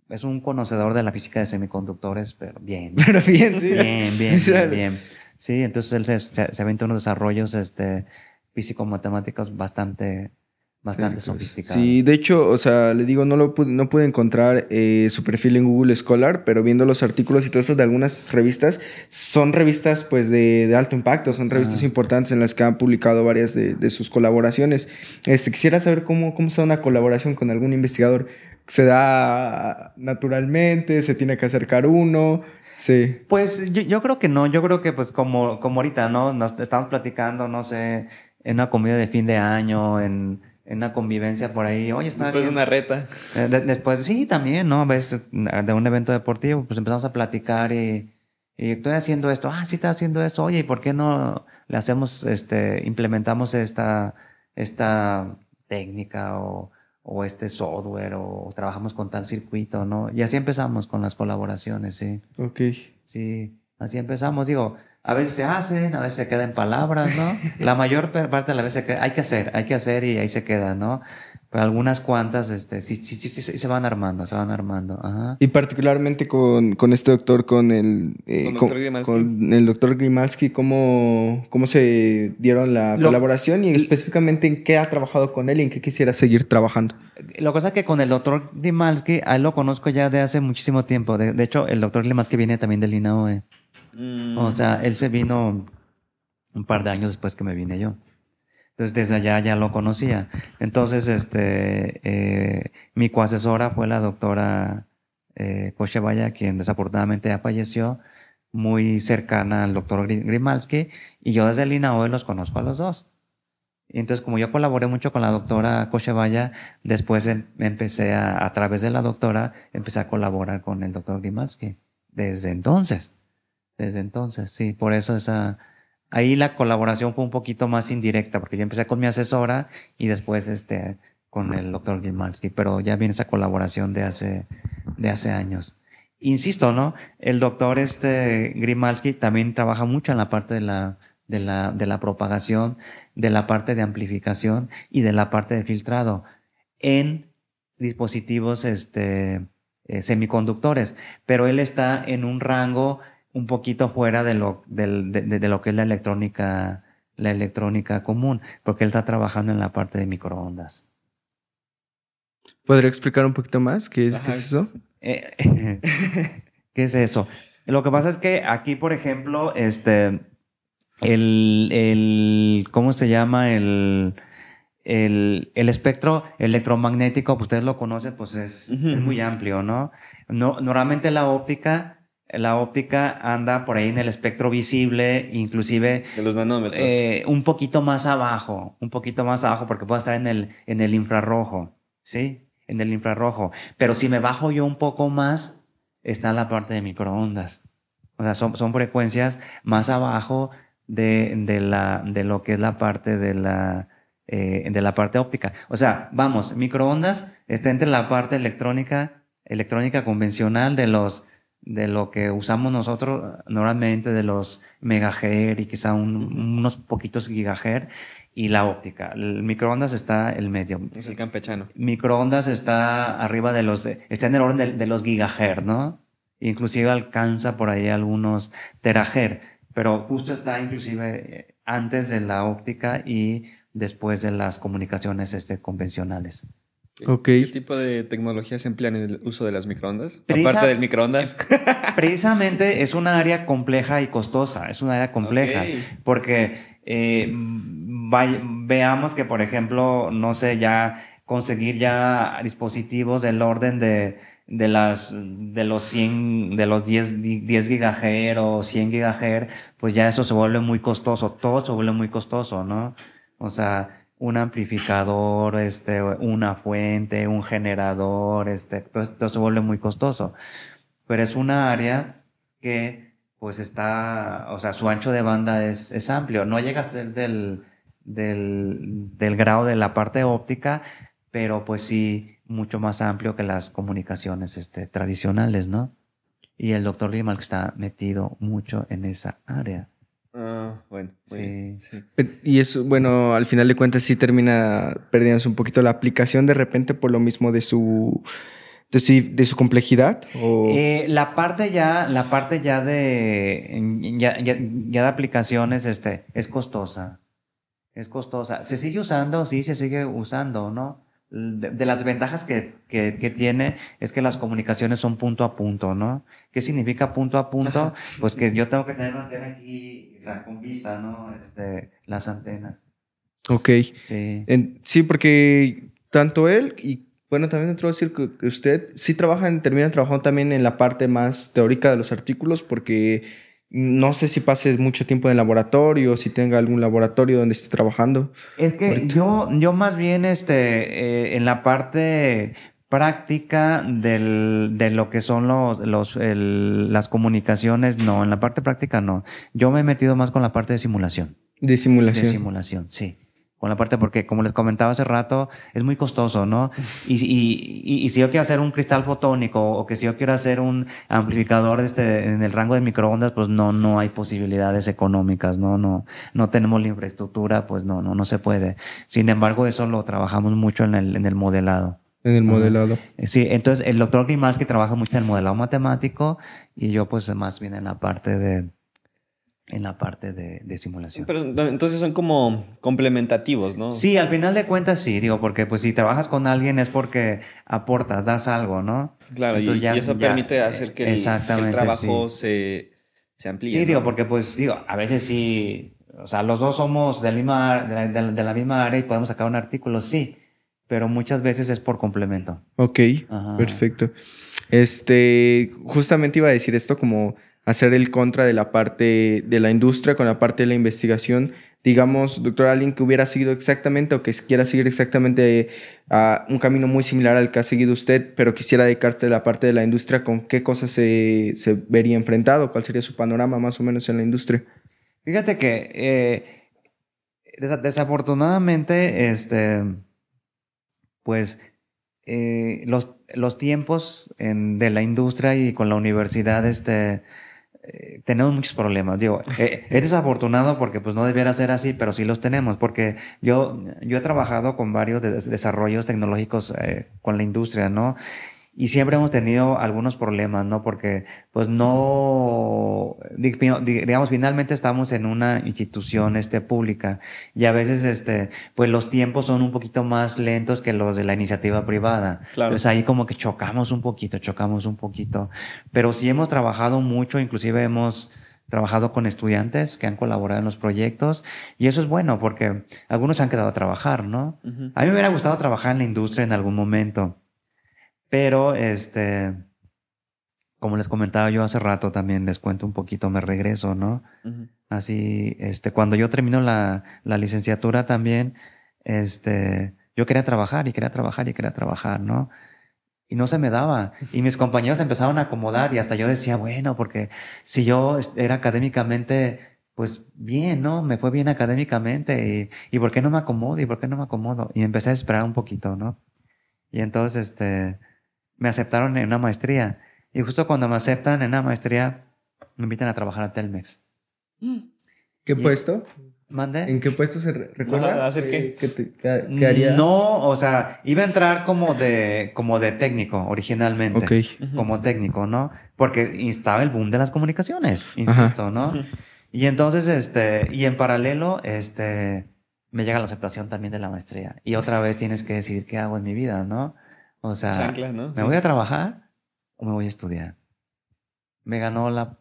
es un conocedor de la física de semiconductores, pero bien. *laughs* Pero bien, sí. Bien, bien, bien, *laughs* bien. Sí, entonces él se, se, se aventó unos desarrollos, este, físico-matemáticos bastante, bastante sofisticados. Sí, de hecho, o sea, le digo, no lo pude, no pude encontrar eh, su perfil en Google Scholar, pero viendo los artículos y todo eso de algunas revistas, son revistas pues de, alto impacto, son revistas importantes en las que han publicado varias de, sus colaboraciones. Este, quisiera saber cómo, cómo está una colaboración con algún investigador. ¿Se da naturalmente? ¿Se tiene que acercar uno? Sí. Pues yo, yo, creo que no, yo creo que pues como, como ahorita, ¿no? Nos estamos platicando, no sé, en una comida de fin de año, en, en una convivencia por ahí. Oye, después de una reta. Eh, después, sí, también, ¿no? A veces de un evento deportivo, pues empezamos a platicar y, y estoy haciendo esto. Ah, sí, está haciendo eso. Oye, ¿y por qué no le hacemos, este, implementamos esta, esta técnica o, o este software o trabajamos con tal circuito, ¿no? Y así empezamos con las colaboraciones, sí. Ok. Sí, así empezamos. Digo, a veces se hacen, a veces se quedan palabras, ¿no? La mayor parte de las veces hay que hacer, hay que hacer y ahí se queda, ¿no? Pero algunas cuantas, este, sí, sí, sí, sí, se van armando, se van armando. Ajá. Y particularmente con, con este doctor, con el, eh, con, Grimalski. con, el doctor Grimalski, ¿cómo, cómo se dieron la colaboración y específicamente en qué ha trabajado con él y en qué quisiera seguir trabajando? Lo que pasa es que con el doctor Grimalski, a él lo conozco ya de hace muchísimo tiempo. De, de hecho, el doctor Grimalski viene también del INAOE. Mm. O sea, él se vino un par de años después que me vine yo. Entonces desde allá ya lo conocía. Entonces, este, eh, mi coasesora fue la doctora eh, quien desafortunadamente ya falleció, muy cercana al doctor Grimalski, y yo desde el INAOE los conozco a los dos. entonces, como yo colaboré mucho con la doctora Kochevaya, después em, empecé a, a través de la doctora, empecé a colaborar con el doctor Grimalski. Desde entonces. Desde entonces, sí, por eso esa, ahí la colaboración fue un poquito más indirecta, porque yo empecé con mi asesora y después este, con el doctor Gilmalski, pero ya viene esa colaboración de hace, de hace años. Insisto, ¿no? El doctor este Grimalski también trabaja mucho en la parte de la, de la, de la propagación, de la parte de amplificación y de la parte de filtrado en dispositivos este, eh, semiconductores, pero él está en un rango un poquito fuera de lo, de, de, lo que es la electrónica, la electrónica común, porque él está trabajando en la parte de microondas. ¿Podría explicar un poquito más qué es, ¿qué es eso? Eh, *laughs* ¿Qué es eso? Lo que pasa es que aquí, por ejemplo, este, el, el ¿cómo se llama? El, el, el, espectro electromagnético, pues ustedes lo conocen, pues es, es muy amplio, ¿no? ¿no? Normalmente la óptica, la óptica anda por ahí en el espectro visible, inclusive... De los nanómetros. Eh, un poquito más abajo, un poquito más abajo, porque puede estar en el, en el infrarrojo, ¿sí? En el infrarrojo. Pero si me bajo yo un poco más, está la parte de microondas. O sea, son, son frecuencias más abajo de, de, la, de lo que es la parte de la, eh, de la parte óptica. O sea, vamos, microondas está entre la parte electrónica, electrónica convencional de los, de lo que usamos nosotros normalmente de los megahertz y quizá unos poquitos gigahertz y la óptica. El microondas está el medio. Es el campechano. Microondas está arriba de los, está en el orden de, de los gigahertz, ¿no? Inclusive alcanza por ahí algunos terahertz, pero justo está inclusive antes de la óptica y después de las comunicaciones este, convencionales. ¿Qué tipo de tecnologías emplean en el uso de las microondas? Aparte del microondas. *laughs* Precisamente es una área compleja y costosa. Es una área compleja. Porque eh, veamos que, por ejemplo, no sé, ya conseguir ya dispositivos del orden de, de las de los 100 de los 10 10 gigahertz o 100 gigahertz, pues ya eso se vuelve muy costoso, todo se vuelve muy costoso, ¿no? O sea, un amplificador, este, una fuente, un generador, este, todo esto se vuelve muy costoso. Pero es una área que, pues está, o sea, su ancho de banda es, es amplio. No llega a ser del, del, del grado de la parte óptica, pero pues sí mucho más amplio que las comunicaciones este, tradicionales, ¿no? Y el doctor Limal está metido mucho en esa área. Ah, bueno. Sí. Y eso, bueno, al final de cuentas sí termina perdiéndose un poquito la aplicación de repente por lo mismo de su de su, complejidad. Eh, la parte ya, la parte ya de ya, ya, de aplicaciones, este, es costosa. Es costosa. Se sigue usando, sí, se sigue usando, ¿no? De, las ventajas que, que, tiene es que las comunicaciones son punto a punto, ¿no? ¿Qué significa punto a punto? Pues que yo tengo que tener una antena aquí, o sea, con vista, ¿no? Este, las antenas. Ok. Sí. sí, porque tanto él y bueno, también me decir que usted sí trabaja, termina trabajando también en la parte más teórica de los artículos porque no sé si pases mucho tiempo en el laboratorio, si tenga algún laboratorio donde esté trabajando. Es que yo, yo más bien este, eh, en la parte práctica del, de lo que son los, los las comunicaciones, no, en la parte práctica no. Yo me he metido más con la parte de simulación. De simulación. De simulación, sí con la parte, porque como les comentaba hace rato, es muy costoso, ¿no? Y, y, y, si yo quiero hacer un cristal fotónico o que si yo quiero hacer un amplificador este, en el rango de microondas, pues no, no hay posibilidades económicas, ¿no? No, no tenemos la infraestructura, pues no, no, no se puede. Sin embargo, eso lo trabajamos mucho en el, en el modelado. En el modelado. Sí, entonces el doctor Grimalski trabaja mucho en el modelado matemático y yo pues más bien en la parte de, en la parte de, simulación. Pero entonces son como complementativos, ¿no? Sí, al final de cuentas sí, digo, porque pues si trabajas con alguien es porque aportas, das algo, ¿no? Claro, y, eso permite hacer que el, trabajo se, se, amplíe. Sí, digo, porque pues digo, a veces sí, o sea, los dos somos de la misma, de la, misma área y podemos sacar un artículo, sí, pero muchas veces es por complemento. Ok, perfecto. Este, justamente iba a decir esto como hacer el contra de la parte de la industria con la parte de la investigación. Digamos, doctor, alguien que hubiera seguido exactamente o que quiera seguir exactamente a un camino muy similar al que ha seguido usted, pero quisiera dedicarse a la parte de la industria, ¿con qué cosas se, se vería enfrentado? ¿Cuál sería su panorama más o menos en la industria? Fíjate que eh, desafortunadamente, este, pues eh, los, los tiempos de la industria y con la universidad, este, eh, tenemos muchos problemas. Digo, eh, es desafortunado porque pues no debiera ser así, pero sí los tenemos, porque yo, yo he trabajado con varios desarrollos tecnológicos con la industria, ¿no? Y siempre hemos tenido algunos problemas, ¿no? Porque, pues no, digamos, finalmente estamos en una institución, este, pública y a veces, este, pues los tiempos son un poquito más lentos que los de la iniciativa privada. Claro. Pues ahí como que chocamos un poquito, chocamos un poquito. Pero sí hemos trabajado mucho, inclusive hemos, trabajado con estudiantes que han colaborado en los proyectos y eso es bueno porque algunos se han quedado a trabajar, ¿no? A mí me hubiera gustado trabajar en la industria en algún momento, pero, este, como les comentaba yo hace rato, también les cuento un poquito, me regreso, ¿no? Así, este, cuando yo termino la, la licenciatura también, este, yo quería trabajar y quería trabajar y quería trabajar, ¿no? Y no se me daba. Y mis compañeros empezaron a acomodar y hasta yo decía, bueno, porque si yo era académicamente, pues bien, ¿no? Me fue bien académicamente y, y ¿por qué no me acomodo? ¿Y por qué no me acomodo? Y empecé a esperar un poquito, ¿no? Y entonces, este, me aceptaron en una maestría. Y justo cuando me aceptan en una maestría, me invitan a trabajar a Telmex. ¿Qué puesto? ¿Mande? ¿En qué puesto se recuerda? ¿Hacer qué? ¿Qué, haría? No, o sea, iba a entrar como de, como de técnico originalmente. Ok. Como técnico, ¿no? Porque estaba el boom de las comunicaciones, insisto, ¿no? Y entonces, este, y en paralelo, este, me llega la aceptación también de la maestría. Y otra vez tienes que decidir qué hago en mi vida, ¿no? O sea, ¿me voy a trabajar o me voy a estudiar? Me ganó la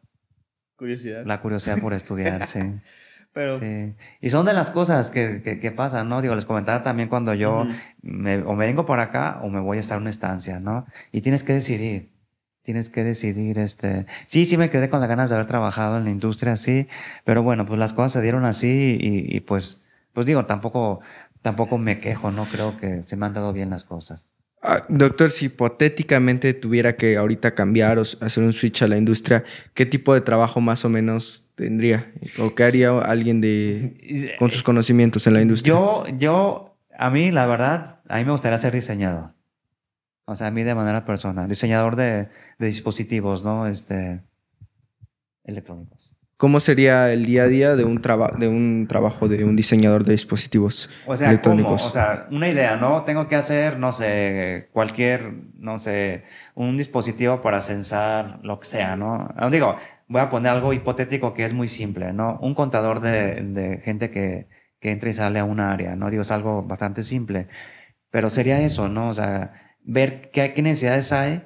curiosidad. La curiosidad por estudiar, sí. *laughs* Pero... Sí. Y son de las cosas que, que, pasan, ¿no? Digo, les comentaba también cuando yo me, o me vengo por acá o me voy a estar en una estancia, ¿no? Y tienes que decidir. Tienes que decidir, este... Sí, sí me quedé con las ganas de haber trabajado en la industria, sí. Pero bueno, pues las cosas se dieron así y, y pues, pues digo, tampoco, tampoco me quejo, ¿no? Creo que se me han dado bien las cosas. Ah, doctor, si hipotéticamente tuviera que ahorita cambiar o hacer un switch a la industria, ¿qué tipo de trabajo más o menos tendría? ¿O qué haría alguien de, con sus conocimientos en la industria? Yo, yo, a mí, la verdad, a mí me gustaría ser diseñador. O sea, a mí de manera personal. Diseñador de, de dispositivos, ¿no? Este, electrónicos. ¿Cómo sería el día a día de un, de un trabajo de un diseñador de dispositivos o sea, electrónicos? O sea, una idea, ¿no? Tengo que hacer, no sé, cualquier, no sé, un dispositivo para censar lo que sea, ¿no? Ah, digo, voy a poner algo hipotético que es muy simple, ¿no? Un contador de, de gente que, que entra y sale a un área, ¿no? Digo, es algo bastante simple. Pero sería eso, ¿no? O sea, ver qué, qué necesidades hay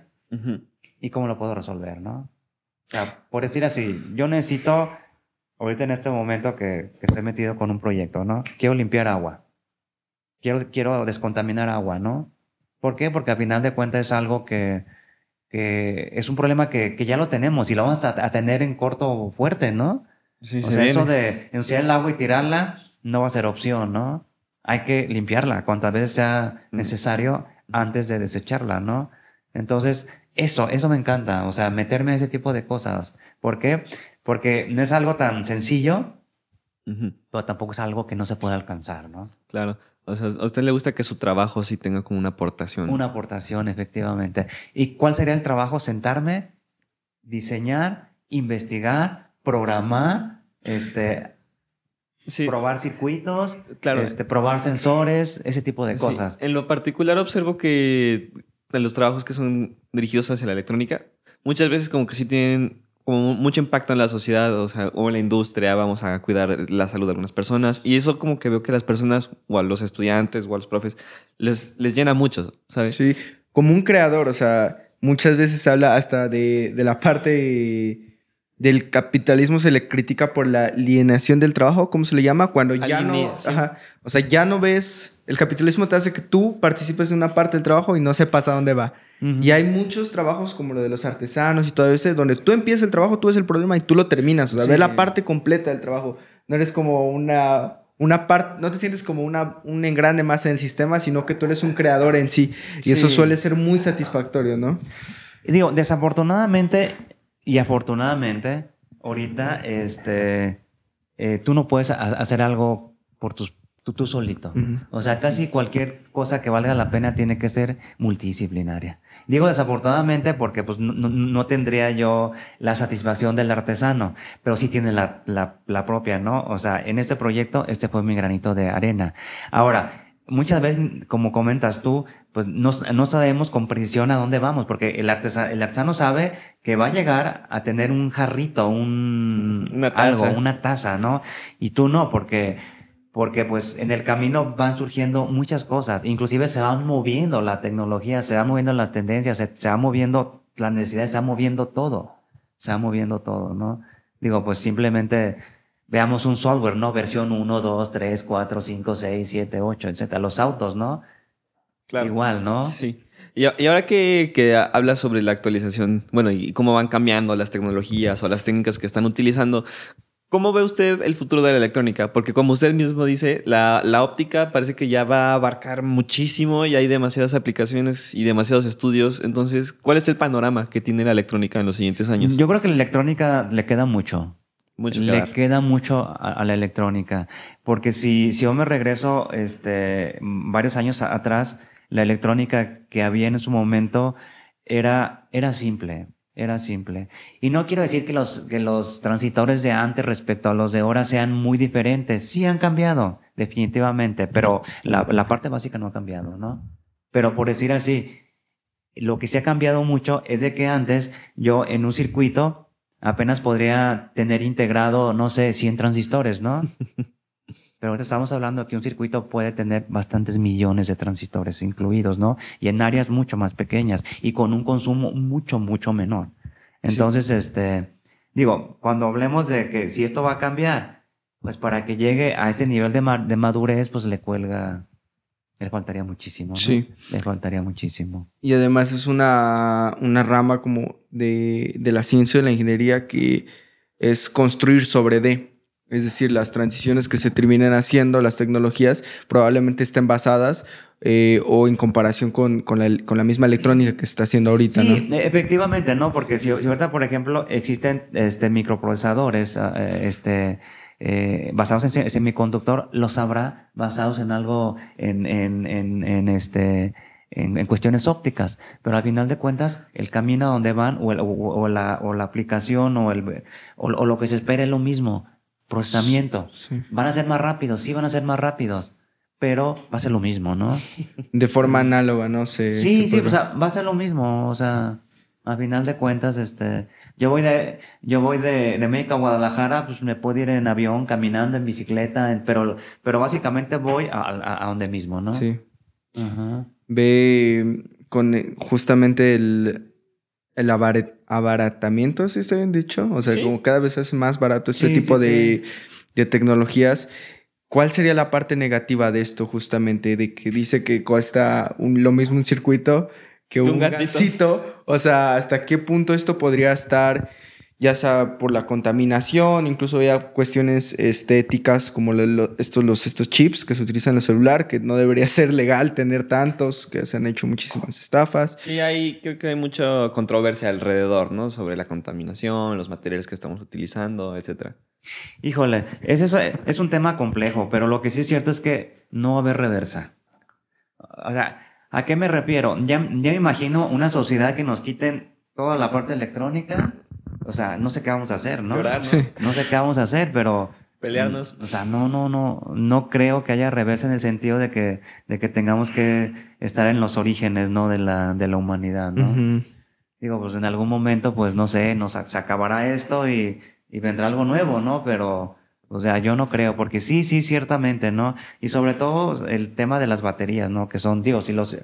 y cómo lo puedo resolver, ¿no? Por decir así, yo necesito, ahorita en este momento que, que, estoy metido con un proyecto, ¿no? Quiero limpiar agua. Quiero, quiero descontaminar agua, ¿no? ¿Por qué? Porque al final de cuentas es algo que, que es un problema que, que ya lo tenemos y lo vamos a, tener en corto fuerte, ¿no? Sí, o sea, eso de ensuciar el agua y tirarla no va a ser opción, ¿no? Hay que limpiarla cuantas veces sea necesario antes de desecharla, ¿no? Entonces, eso, eso me encanta, o sea, meterme a ese tipo de cosas. ¿Por qué? Porque no es algo tan sencillo, pero tampoco es algo que no se puede alcanzar, ¿no? Claro. O sea, a usted le gusta que su trabajo sí tenga como una aportación. Una aportación, efectivamente. ¿Y cuál sería el trabajo? Sentarme, diseñar, investigar, programar, este, probar circuitos, claro. este, probar sensores, ese tipo de cosas. En lo particular observo que de los trabajos que son dirigidos hacia la electrónica, muchas veces como que sí tienen como mucho impacto en la sociedad, o sea, o en la industria, vamos a cuidar la salud de algunas personas. Y eso como que veo que las personas, o a los estudiantes, o a los profes, les, les llena mucho, ¿sabes? Sí, como un creador, o sea, muchas veces habla hasta de, de la parte del capitalismo se le critica por la alienación del trabajo, ¿cómo se le llama? Cuando ya no, ajá, o sea, ya no ves, el capitalismo te hace que tú participes en una parte del trabajo y no sepas a dónde va. Y hay muchos trabajos como lo de los artesanos y todo eso, donde tú empiezas el trabajo, tú ves el problema y tú lo terminas, o sea, ves la parte completa del trabajo. No eres como una, una parte, no te sientes como una, un engrande más en el sistema, sino que tú eres un creador en sí. Y eso suele ser muy satisfactorio, ¿no? Digo, desafortunadamente y afortunadamente, ahorita, este, eh, tú no puedes hacer algo por tus, tú, tú solito. O sea, casi cualquier cosa que valga la pena tiene que ser multidisciplinaria. Digo desafortunadamente porque pues no, no, tendría yo la satisfacción del artesano, pero sí tiene la, la, la propia, ¿no? O sea, en este proyecto, este fue mi granito de arena. Ahora, muchas veces, como comentas tú, pues no, no, sabemos con precisión a dónde vamos, porque el, artesano, el artesano sabe que va a llegar a tener un jarrito, un una algo, una taza, ¿no? Y tú no, porque porque pues en el camino van surgiendo muchas cosas, inclusive se van moviendo la tecnología, se van moviendo las tendencias, se, se va moviendo las necesidades, se va moviendo todo, se va moviendo todo, ¿no? Digo, pues simplemente veamos un software, ¿no? Versión 1, 2, 3, 4, 5, 6, 7, 8, etcétera. Los autos, ¿no? Claro. Igual, ¿no? Sí. Y, ahora que, que hablas sobre la actualización, bueno, y cómo van cambiando las tecnologías o las técnicas que están utilizando, ¿Cómo ve usted el futuro de la electrónica? Porque como usted mismo dice, la, la, óptica parece que ya va a abarcar muchísimo y hay demasiadas aplicaciones y demasiados estudios. Entonces, ¿cuál es el panorama que tiene la electrónica en los siguientes años? Yo creo que la electrónica le queda mucho. Mucho le queda mucho a, la electrónica. Porque si, si yo me regreso este, varios años atrás, la electrónica que había en su momento era, era simple era simple. Y no quiero decir que los, que los transitores de antes respecto a los de ahora sean muy diferentes. Sí han cambiado, definitivamente, pero la, la parte básica no ha cambiado, ¿no? Pero por decir así, lo que se ha cambiado mucho es de que antes yo en un circuito apenas podría tener integrado, no sé, 100 transistores, ¿no? *laughs* Pero ahorita estamos hablando que un circuito puede tener bastantes millones de transistores incluidos, ¿no? Y en áreas mucho más pequeñas y con un consumo mucho, mucho menor. Entonces, este, digo, cuando hablemos de que si esto va a cambiar, pues para que llegue a este nivel de, de madurez, pues le cuelga, le faltaría muchísimo. ¿no? Sí. Le faltaría muchísimo. Y además es una, una rama como de, de la ciencia y la ingeniería que es construir sobre D. Es decir, las transiciones que se terminen haciendo, las tecnologías, probablemente estén basadas eh, o en comparación con, con, la, con, la, misma electrónica que se está haciendo ahorita, sí, ¿no? efectivamente, ¿no? Porque si, ahorita, por ejemplo, existen este, microprocesadores ah, eh, este, eh, basados en semiconductor, los habrá basados en algo, en, en, en, en este, en, en, cuestiones ópticas, pero al final de cuentas el camino a donde van o, el, o, la, o la aplicación o, el, o, lo que se espera es lo mismo procesamiento. Van a ser más rápidos, sí van a ser más rápidos, pero va a ser lo mismo, ¿no? De forma análoga, ¿no? Se, sí, sí, o sea, va a ser lo mismo, o sea, a final de cuentas, este, yo voy de, yo voy de, de México a Guadalajara, pues me puedo ir en avión, caminando, en bicicleta, pero, pero básicamente voy a, a, donde mismo, ¿no? Sí. Ajá. Ve con eh, justamente el, el abaratamiento, si está bien dicho. O sea, como cada vez es más barato este tipo de, tecnologías. ¿Cuál sería la parte negativa de esto justamente? De que dice que cuesta lo mismo un circuito que un, un O sea, ¿hasta qué punto esto podría estar ya sea por la contaminación, incluso había cuestiones estéticas como estos, los, estos chips que se utilizan en el celular, que no debería *laughs* ser legal tener tantos, que se han hecho muchísimas estafas. Sí, hay, creo que hay mucha controversia alrededor, ¿no? Sobre la contaminación, los materiales que estamos utilizando, etcétera. Híjole, es, eso, es un tema complejo, pero lo que sí es cierto es que no va a haber reversa. O sea, ¿a qué me refiero? Ya, ya me imagino una sociedad que nos quiten toda la parte electrónica o sea, no sé qué vamos a hacer, ¿no? ¿no? no sé qué vamos a hacer, pero pelearnos. O sea, no, no, no, no creo que haya reversa en el sentido de que, de que tengamos que estar en los orígenes, ¿no? De la, de la humanidad, ¿no? Digo, pues en algún momento, pues no sé, nos se acabará esto y, y vendrá algo nuevo, ¿no? Pero, o sea, yo no creo, porque sí, sí, ciertamente, ¿no? Y sobre todo el tema de las baterías, ¿no? Que son, digo, si los,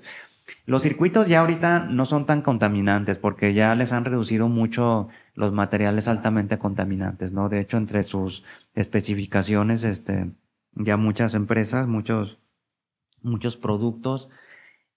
los circuitos ya ahorita no son tan contaminantes porque ya les han reducido mucho los materiales altamente contaminantes, ¿no? De hecho, entre sus especificaciones, este, ya muchas empresas, muchos, muchos productos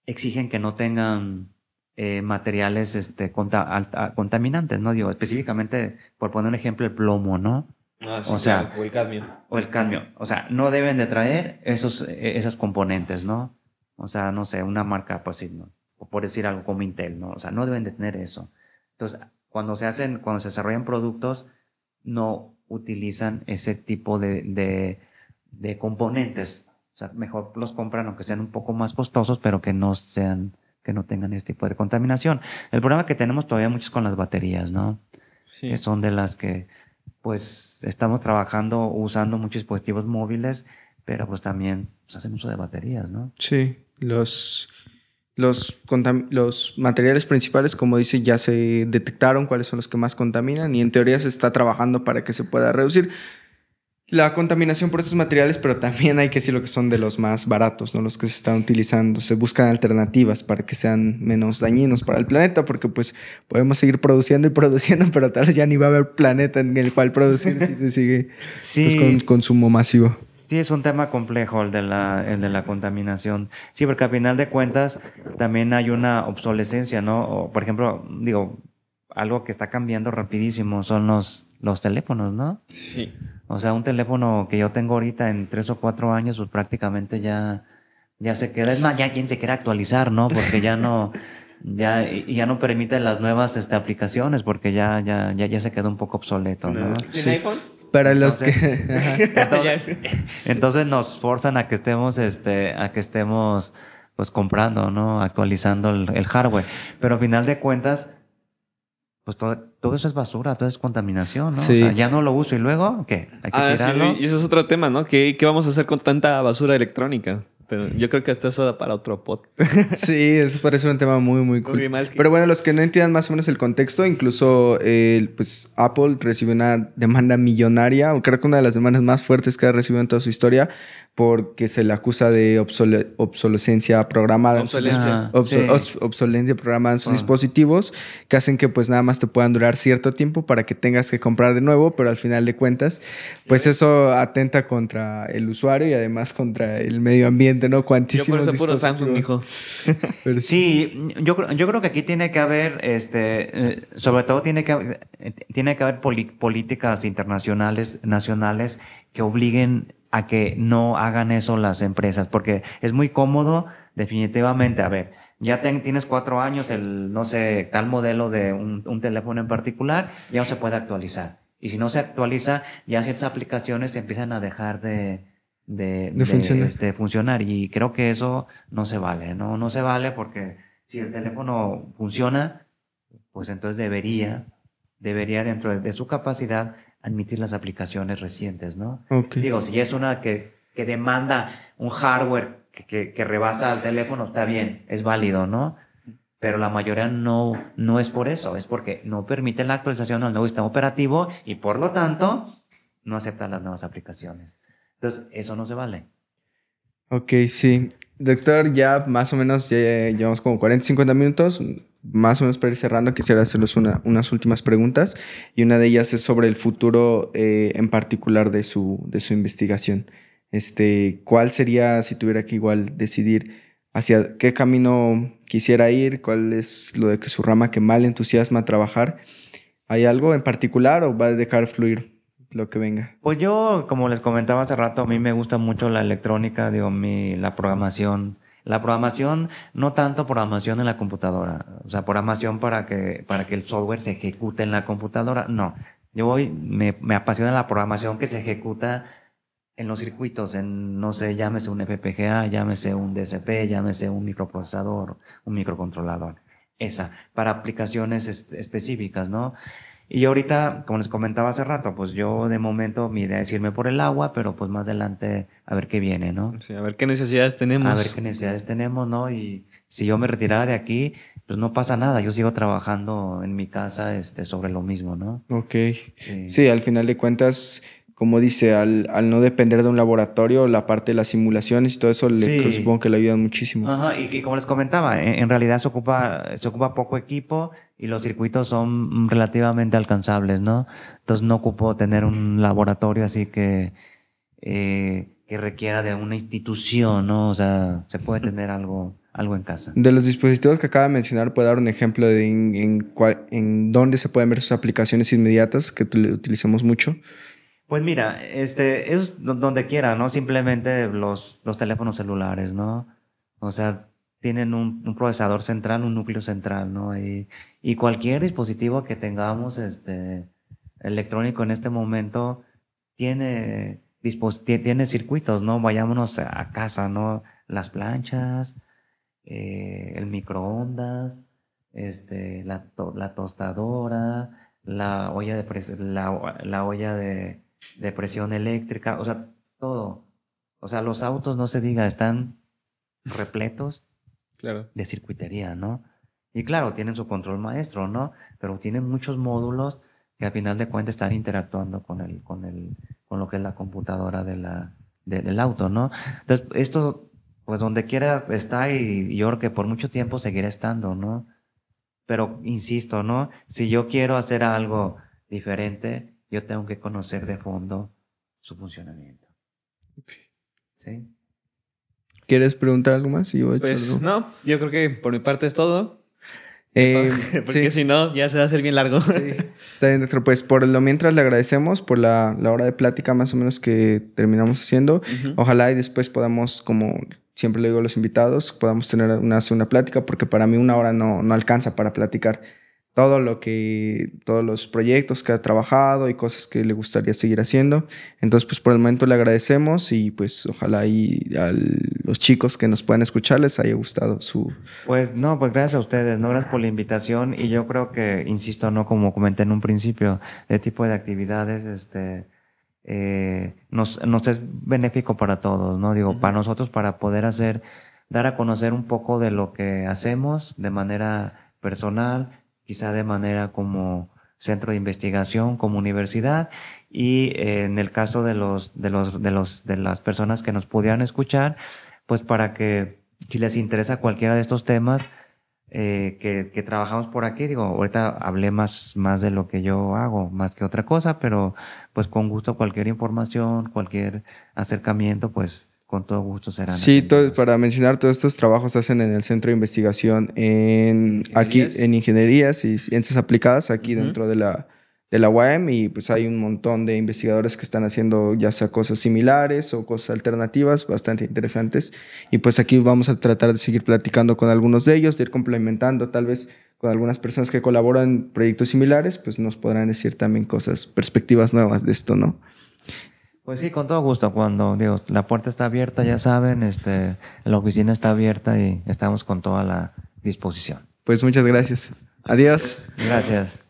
exigen que no tengan eh, materiales este, contaminantes, ¿no? Digo, específicamente, por poner un ejemplo, el plomo, ¿no? Ah, sí, o sea, o el cadmio. O el cadmio. O sea, no deben de traer esos, e, esos componentes, ¿no? O sea, no sé, una marca, pues sí, ¿no? o por decir algo como Intel, ¿no? O sea, no deben de tener eso. Entonces, cuando se hacen, cuando se desarrollan productos, no utilizan ese tipo de, de, de componentes. O sea, mejor los compran aunque sean un poco más costosos, pero que no sean, que no tengan este tipo de contaminación. El problema que tenemos todavía mucho es con las baterías, ¿no? Sí. Que son de las que, pues, estamos trabajando, usando muchos dispositivos móviles, pero pues también pues, hacen uso de baterías, ¿no? Sí, los, los, los materiales principales, como dice, ya se detectaron cuáles son los que más contaminan y en teoría se está trabajando para que se pueda reducir la contaminación por estos materiales, pero también hay que decir lo que son de los más baratos, ¿no? Los que se están utilizando. Se buscan alternativas para que sean menos dañinos para el planeta, porque pues podemos seguir produciendo y *laughs* produciendo, pero tal vez ya ni va a haber planeta en el cual producir si se sigue pues, con consumo masivo. Sí, es un tema complejo el de, la, el de la contaminación. Sí, porque al final de cuentas también hay una obsolescencia, ¿no? O, por ejemplo, digo, algo que está cambiando rapidísimo son los, los teléfonos, ¿no? Sí. O sea, un teléfono que yo tengo ahorita en tres o cuatro años, pues prácticamente ya, ya se queda. Es más, ya quien se quiere actualizar, ¿no? Porque ya no, *laughs* ya, ya no permite las nuevas este, aplicaciones, porque ya, ya, ya, ya se quedó un poco obsoleto, ¿no? ¿Tiene iPhone? Para los que. *laughs* *laughs* entonces, entonces, nos forzan a que estemos, este, a que estemos, pues comprando, ¿no? Actualizando el, el hardware. Pero al final de cuentas, pues todo, eso es basura, todo es contaminación, ¿no? Sí. O sea, ya no lo uso y luego, ¿qué? Hay que ah, tirarlo. Sí, y eso es otro tema, ¿no? ¿Qué, ¿Qué vamos a hacer con tanta basura electrónica? Pero yo creo que eso da para otro pod. *laughs* sí, eso parece un tema muy, muy cool. Pero bueno, los que no entiendan más o menos el contexto, incluso eh, pues Apple recibió una demanda millonaria, o creo que una de las demandas más fuertes que ha recibido en toda su historia, porque se le acusa de obsolescencia programada. Obsolencia. obsolencia programada en sus dispositivos, que hacen que pues nada más te puedan durar cierto tiempo para que tengas que comprar de nuevo, pero al final de cuentas, pues eso atenta contra el usuario y además contra el medio ambiente, ¿no? Cuantísimos yo por eso puro Samsung, *laughs* sí, yo, yo creo que aquí tiene que haber, este, eh, sobre todo tiene que, tiene que haber políticas internacionales, nacionales, que obliguen a que no hagan eso las empresas, porque es muy cómodo, definitivamente, a ver, ya tienes cuatro años, el, no sé, tal modelo de un, teléfono en particular, ya no se puede actualizar. Y si no se actualiza, ya ciertas aplicaciones empiezan a dejar de, de, funcionar. Este, funcionar. Y creo que eso no se vale, ¿no? No se vale porque si el teléfono funciona, pues entonces debería, debería dentro de su capacidad admitir las aplicaciones recientes, ¿no? Digo, si es una que, que demanda un hardware que, que, rebasa al teléfono, está bien, es válido, ¿no? Pero la mayoría no, no es por eso, es porque no permite la actualización al nuevo sistema operativo y por lo tanto no acepta las nuevas aplicaciones. Entonces, eso no se vale. Ok, sí. Doctor, ya más o menos ya llevamos como 40, 50 minutos más o menos para ir cerrando, quisiera hacerles unas últimas preguntas y una de ellas es sobre el futuro eh, en particular de su, de su investigación. Este, ¿Cuál sería, si tuviera que igual decidir hacia qué camino quisiera ir, cuál es lo de que su rama que mal entusiasma trabajar? ¿Hay algo en particular o va a dejar fluir lo que venga? Pues yo, como les comentaba hace rato, a mí me gusta mucho la electrónica, digo, mi, la programación la programación, no tanto programación en la computadora, o sea, programación para que, para que el software se ejecute en la computadora, no. Yo voy, me, me apasiona la programación que se ejecuta en los circuitos, en, no sé, llámese un FPGA, llámese un DSP, llámese un microprocesador, un microcontrolador. Esa, para aplicaciones específicas, ¿no? Y ahorita, como les comentaba hace rato, pues yo de momento mi idea es irme por el agua, pero pues más adelante a ver qué viene, ¿no? Sí, a ver qué necesidades tenemos. A ver qué necesidades tenemos, ¿no? Y si yo me retirara de aquí, pues no pasa nada, yo sigo trabajando en mi casa este, sobre lo mismo, ¿no? Ok. Sí, sí al final de cuentas, como dice, al, al, no depender de un laboratorio, la parte de las simulaciones y todo eso, le, supongo que le ayuda muchísimo. Ajá, y, como les comentaba, en, en, realidad se ocupa, se ocupa poco equipo y los circuitos son relativamente alcanzables, ¿no? Entonces no ocupo tener un laboratorio así que, eh, que requiera de una institución, ¿no? O sea, se puede tener algo, algo en casa. De los dispositivos que acaba de mencionar, ¿puede dar un ejemplo de en, en, en dónde se pueden ver sus aplicaciones inmediatas que utilizamos mucho? Pues mira, este, es donde quiera, ¿no? Simplemente los, los teléfonos celulares, ¿no? O sea, tienen un, un, procesador central, un núcleo central, ¿no? Y, y, cualquier dispositivo que tengamos este, electrónico en este momento tiene, tiene circuitos, ¿no? Vayámonos a casa, ¿no? Las planchas, eh, el microondas, este, la, la tostadora, la olla de la, la, olla de, de, presión eléctrica, o sea, todo. O sea, los autos, no se diga, están repletos claro. de circuitería, ¿no? Y claro, tienen su control maestro, ¿no? Pero tienen muchos módulos que a final de cuentas están interactuando con el, con el, con lo que es la computadora de la, del auto, ¿no? Entonces, esto, pues donde quiera está y yo creo que por mucho tiempo seguirá estando, ¿no? Pero insisto, ¿no? Si yo quiero hacer algo diferente, yo tengo que conocer de fondo su funcionamiento. ¿Sí? ¿Quieres preguntar algo más? pues no, yo creo que por mi parte es todo. Eh, *laughs* Porque si no, ya se va a hacer bien largo. Sí. Está bien, doctor. Pues por lo mientras le agradecemos por la, hora de plática más o menos que terminamos haciendo. Ojalá y después podamos, como siempre le digo a los invitados, podamos tener una segunda plática, porque para mí una hora no, no alcanza para platicar todo lo que, todos los proyectos que ha trabajado y cosas que le gustaría seguir haciendo. Entonces, pues por el momento le agradecemos y pues ojalá y a los chicos que nos puedan escuchar les haya gustado su... Pues no, pues gracias a ustedes, no gracias por la invitación y yo creo que, insisto, no como comenté en un principio, este tipo de actividades, este... Eh, nos, nos es benéfico para todos, ¿no? Digo, para nosotros, para poder hacer, dar a conocer un poco de lo que hacemos de manera personal, quizá de manera como centro de investigación, como universidad, y eh, en el caso de los, de los, de los, de las personas que nos pudieran escuchar, pues para que si les interesa cualquiera de estos temas, eh, que, que, trabajamos por aquí. Digo, ahorita hablé más, más de lo que yo hago, más que otra cosa, pero pues con gusto cualquier información, cualquier acercamiento, pues con todo gusto serán. Sí, todo, para mencionar, todos estos trabajos se hacen en el Centro de Investigación en aquí en Ingenierías y Ciencias Aplicadas, aquí dentro de la, de la UAM, y pues hay un montón de investigadores que están haciendo ya sea cosas similares o cosas alternativas bastante interesantes. Y pues aquí vamos a tratar de seguir platicando con algunos de ellos, de ir complementando tal vez con algunas personas que colaboran en proyectos similares, pues nos podrán decir también cosas, perspectivas nuevas de esto, ¿no? Pues sí, con todo gusto. Cuando digo, la puerta está abierta, ya saben, este, la oficina está abierta y estamos con toda la disposición. Pues muchas gracias. Adiós. Gracias.